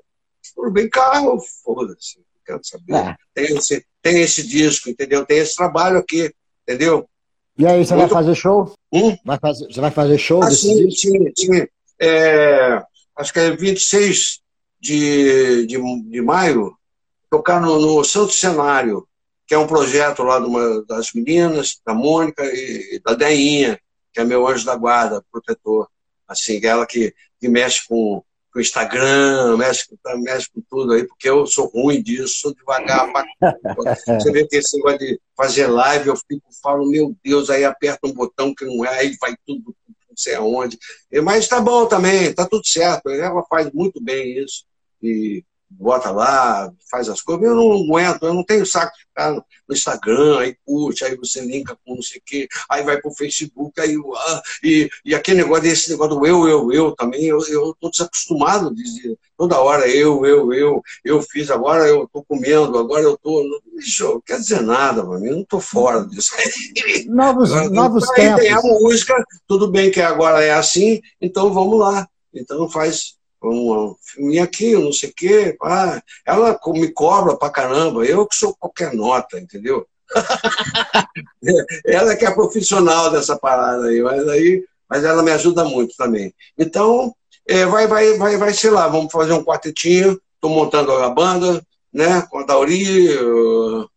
Tudo bem, carro, foda-se, quero saber. É. Tem, esse, tem esse disco, entendeu? Tem esse trabalho aqui, entendeu? E aí, você Muito... vai fazer show? Hum? Vai fazer, você vai fazer show ah, sim? Sim, sim. É, acho que é 26 de, de, de maio, tocar no, no Santo Cenário, que é um projeto lá de uma das meninas, da Mônica e da Deinha, que é meu anjo da guarda, protetor assim, ela que, que mexe com, o Instagram, mexe, mexe com tudo aí, porque eu sou ruim disso, sou devagar. Você vê que esse negócio de fazer live, eu fico, falo, meu Deus, aí aperta um botão que não é, aí vai tudo, não sei aonde. Mas tá bom também, tá tudo certo. Ela faz muito bem isso. E bota lá, faz as coisas. Eu não aguento, eu não tenho saco de ficar no Instagram, aí curte, aí você linka com não sei o quê, aí vai pro Facebook, aí ah, e, e aquele negócio desse negócio do eu, eu, eu também, eu, eu tô desacostumado de dizer toda hora eu, eu, eu, eu fiz, agora eu tô comendo, agora eu tô. Bicho, não quer dizer nada, mano, eu não tô fora disso. <laughs> Novos, agora, novos então, tempos. Tem a música, tudo bem que agora é assim, então vamos lá. Então faz um filminho aqui, não sei o quê. Ah, ela me cobra pra caramba, eu que sou qualquer nota, entendeu? <laughs> ela que é profissional dessa parada aí, mas aí, mas ela me ajuda muito também. Então, é, vai, vai, vai, vai, sei lá, vamos fazer um quartetinho, estou montando a banda, né, com a Dauri,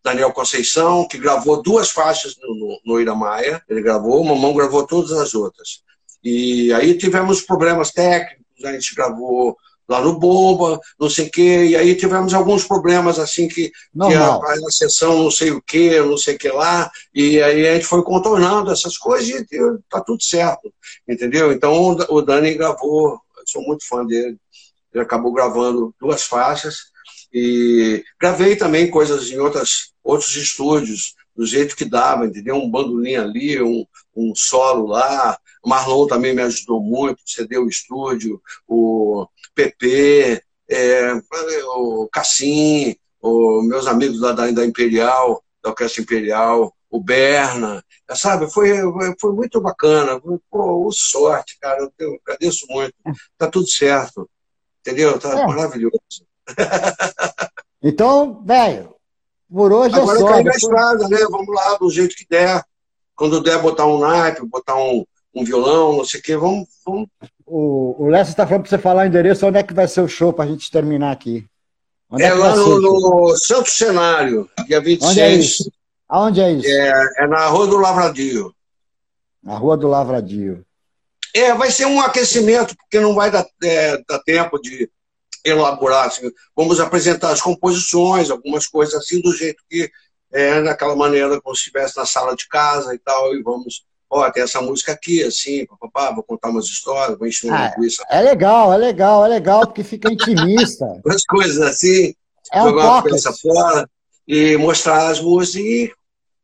Daniel Conceição, que gravou duas faixas no, no, no ele gravou, o Mamão gravou todas as outras. E aí tivemos problemas técnicos, a gente gravou lá no Bomba, não sei o quê, e aí tivemos alguns problemas assim que, que a, a sessão não sei o quê, não sei o que lá, e aí a gente foi contornando essas coisas e, e tá tudo certo, entendeu? Então o Dani gravou, sou muito fã dele, ele acabou gravando duas faixas, e gravei também coisas em outras, outros estúdios, do jeito que dava, entendeu? Um bandolim ali, um, um solo lá. O Marlon também me ajudou muito, cedeu o estúdio, o PP, é, o Cassim, os meus amigos da, da Imperial, da Orquestra Imperial, o Berna, sabe? Foi, foi muito bacana. Pô, sorte, cara. Eu, agradeço muito. Tá tudo certo. Entendeu? Tá é. maravilhoso. <laughs> Então, velho, por hoje é Agora é só. Agora na estrada, né? Vamos lá, do jeito que der. Quando der botar um naipe, botar um, um violão, não sei o quê, vamos. vamos... O, o Lessa está falando para você falar o endereço, onde é que vai ser o show para a gente terminar aqui? Onde é, é lá no, no Santo Cenário, dia 26. Onde é isso? Aonde é isso? É, é na Rua do Lavradio. Na Rua do Lavradio. É, vai ser um aquecimento, porque não vai dar, é, dar tempo de elaborar. Assim. Vamos apresentar as composições, algumas coisas assim, do jeito que é, naquela maneira, como se estivesse na sala de casa e tal, e vamos ó, tem essa música aqui, assim, papapá, vou contar umas histórias, vou encher ah, isso. É legal, é legal, é legal, porque fica <laughs> intimista. Umas coisas assim, é um jogar uma peça fora e mostrar as músicas e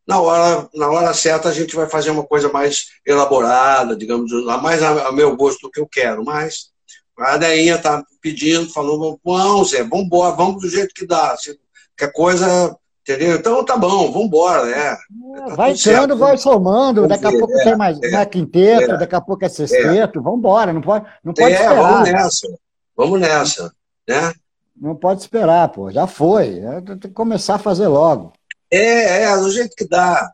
na hora, na hora certa a gente vai fazer uma coisa mais elaborada, digamos, mais a, a meu gosto do que eu quero, mas a Deinha tá pedindo, falou, vamos, Zé, vamos embora, vamos do jeito que dá. Se qualquer coisa Entendeu? Então tá bom, vamos embora, né? Tá vai entrando, vai somando, daqui a pouco é, tem mais é, é quinteto, é, daqui a pouco é sexteto, é. vamos embora, não pode, não pode é, esperar. Vamos nessa, vamos nessa, né? Não pode esperar, pô, já foi, é, tem que começar a fazer logo. É, é, do jeito que dá.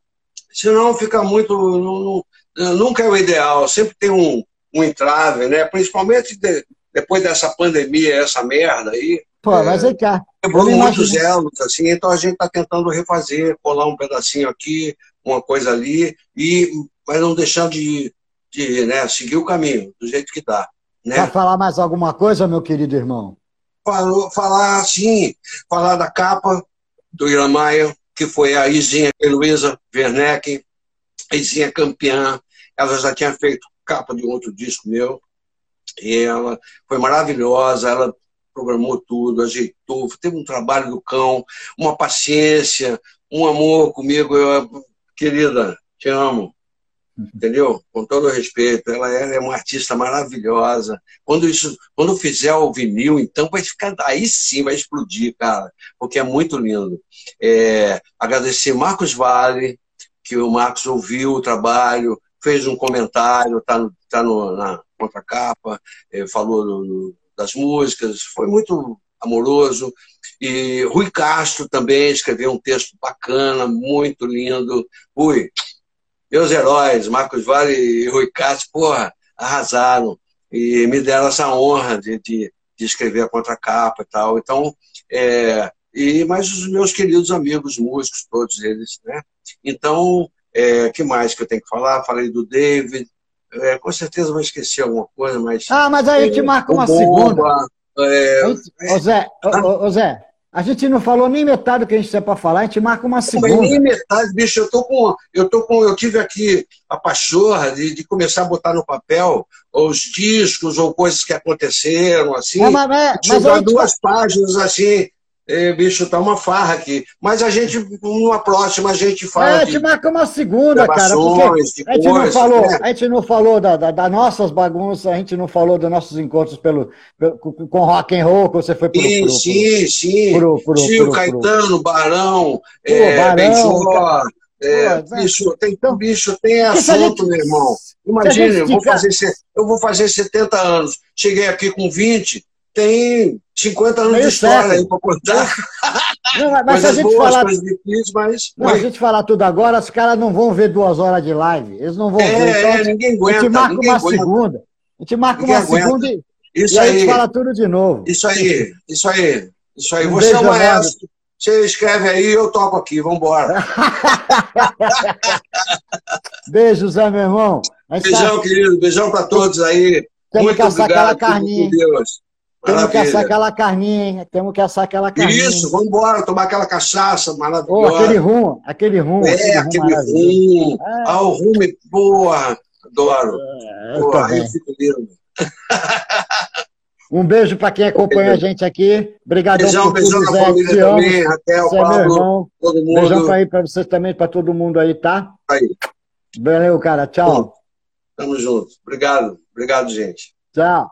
Senão fica muito. Não, não, nunca é o ideal, sempre tem um, um entrave, né? Principalmente de, depois dessa pandemia, essa merda aí. Pô, é, mas aí cá. Quebrou muitos elos, assim, então a gente está tentando refazer, colar um pedacinho aqui, uma coisa ali, e, mas não deixando de, de né, seguir o caminho, do jeito que dá. Né? Quer falar mais alguma coisa, meu querido irmão? Falou, falar, sim, falar da capa do Iramaia, que foi a Izinha Heloísa Werneck, a Izinha campeã, ela já tinha feito capa de outro disco meu, e ela foi maravilhosa, ela programou tudo, ajeitou, teve um trabalho do cão, uma paciência, um amor comigo. Eu, querida, te amo. Entendeu? Com todo o respeito, ela é, uma artista maravilhosa. Quando isso, quando fizer o vinil, então vai ficar aí sim vai explodir, cara, porque é muito lindo. É, agradecer Marcos Vale, que o Marcos ouviu o trabalho, fez um comentário, está no, tá no, na contracapa, é, falou no, das músicas, foi muito amoroso. E Rui Castro também escreveu um texto bacana, muito lindo. Rui, meus heróis, Marcos Vale e Rui Castro, porra, arrasaram e me deram essa honra de, de, de escrever a contracapa e tal. Então, é, e mais os meus queridos amigos músicos, todos eles, né? Então, é, que mais que eu tenho que falar? Falei do David, é, com certeza vou esquecer alguma coisa, mas. Ah, mas aí a gente marca uma segunda. É, ô, Zé, ô, ô, Zé, a gente não falou nem metade do que a gente tem para falar, a gente marca uma segunda. Nem metade, bicho, eu tô com. Eu tô com. Eu tive aqui a pachorra de, de começar a botar no papel os discos ou coisas que aconteceram, assim. É, mas, é, mas duas páginas assim é, bicho, tá uma farra aqui. Mas a gente, numa próxima, a gente fala. É, a gente marca uma segunda, cara. Porque a gente, não falou, né? a gente não falou da, da, das nossas bagunças, a gente não falou dos nossos encontros pelo, pelo com rock and roll, que você foi pro. Sim, pro, sim, sim. Pro, pro, Tio pro, Caetano, Barão, Pô, é, Barão é, bicho, tem, então, bicho, tem assunto, gente, meu irmão. Imagina, eu vou, fazer, eu vou fazer 70 anos. Cheguei aqui com 20, tem 50 anos de história aí para contar. Não, mas coisas se a gente boas, falar, difíceis, mas. Não, a gente falar tudo agora, os caras não vão ver duas horas de live. Eles não vão é, ver. Então, é, ninguém aguenta. A gente marca uma aguenta. segunda. A gente marca ninguém uma aguenta. segunda e, isso e aí, a gente fala tudo de novo. Isso aí, isso aí. Isso aí. Um Você é o maestro. Você escreve aí, eu toco aqui. Vambora. <laughs> Beijo, Zé, meu irmão. Beijão, tá... querido. Beijão para todos aí. Temos Muito que obrigado. aquela carninha. Deus. Temos que assar aquela carninha, hein? Temos que assar aquela carninha. Isso, vamos embora, tomar aquela cachaça maravilhosa. Oh, aquele rum, aquele rum. É, aquele rum. É. Ah, o rum, porra, adoro. É, eu porra, aí eu fico lindo. Um beijo para quem acompanha a gente aqui. Obrigado beijão, beijão na família também, Raquel, Você Pablo, é meu irmão. todo mundo. Beijão para aí para vocês também, para todo mundo aí, tá? Aí. Valeu, cara. Tchau. Tamo junto. Obrigado. Obrigado, gente. Tchau.